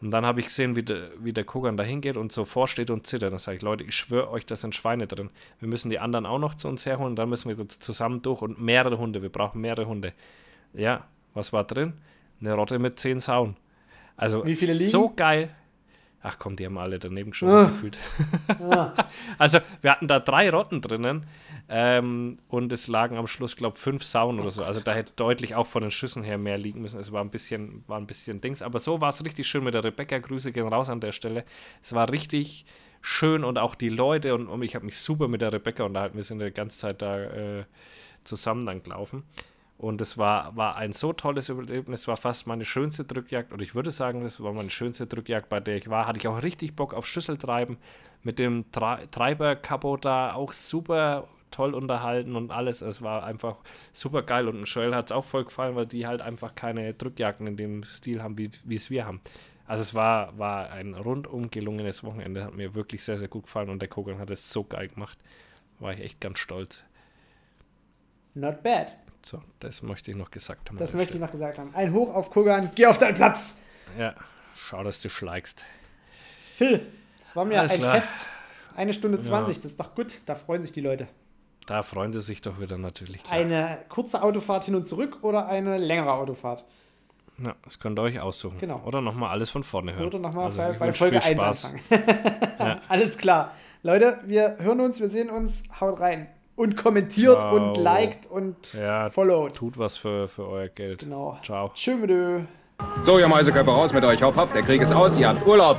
Und dann habe ich gesehen, wie der, wie der Kogan da hingeht und so vorsteht und zittert. Dann sage ich, Leute, ich schwöre euch, da sind Schweine drin. Wir müssen die anderen auch noch zu uns herholen. Dann müssen wir jetzt zusammen durch und mehrere Hunde. Wir brauchen mehrere Hunde. Ja, was war drin? Eine Rotte mit zehn Sauen. Also so geil. Ach komm, die haben alle daneben geschossen Ah. gefühlt. also wir hatten da drei Rotten drinnen ähm, und es lagen am Schluss, glaube ich, fünf Sauen oder so. Also da hätte deutlich auch von den Schüssen her mehr liegen müssen. Es war ein bisschen, war ein bisschen Dings. Aber so war es richtig schön mit der Rebecca. Grüße gehen raus an der Stelle. Es war richtig schön und auch die Leute und, und ich habe mich super mit der Rebecca unterhalten. Wir sind die ganze Zeit da äh, zusammen dann gelaufen. Und es war, war ein so tolles Erlebnis, war fast meine schönste Drückjagd. Und ich würde sagen, das war meine schönste Drückjagd, bei der ich war. Hatte ich auch richtig Bock auf Schüsseltreiben. Mit dem Treiber-Kapo da auch super toll unterhalten und alles. Es war einfach super geil. Und Joel hat es auch voll gefallen, weil die halt einfach keine Drückjagden in dem Stil haben, wie es wir haben. Also es war, war ein rundum gelungenes Wochenende. Hat mir wirklich sehr, sehr gut gefallen. Und der Kogan hat es so geil gemacht. War ich echt ganz stolz. Not bad. So, das möchte ich noch gesagt haben. Das möchte ich noch gesagt haben. Ein Hoch auf Kogan, geh auf deinen Platz. Ja, schau, dass du schlägst. Phil, es war mir Alles ein klar. Fest. Eine Stunde 20, ja. das ist doch gut. Da freuen sich die Leute. Da freuen sie sich doch wieder natürlich. Klar. Eine kurze Autofahrt hin und zurück oder eine längere Autofahrt? Ja, das könnt ihr euch aussuchen. Genau. Oder nochmal alles von vorne hören. Oder nochmal also, bei Folge 1 anfangen. ja. Alles klar. Leute, wir hören uns, wir sehen uns. Haut rein und kommentiert Ciao. und liked und ja, followt. Tut was für, für euer Geld. Genau. Ciao. Tschö, So, ihr Mäuseköpfe, raus mit euch. Hopp, hopp, der Krieg ist aus, ihr habt Urlaub.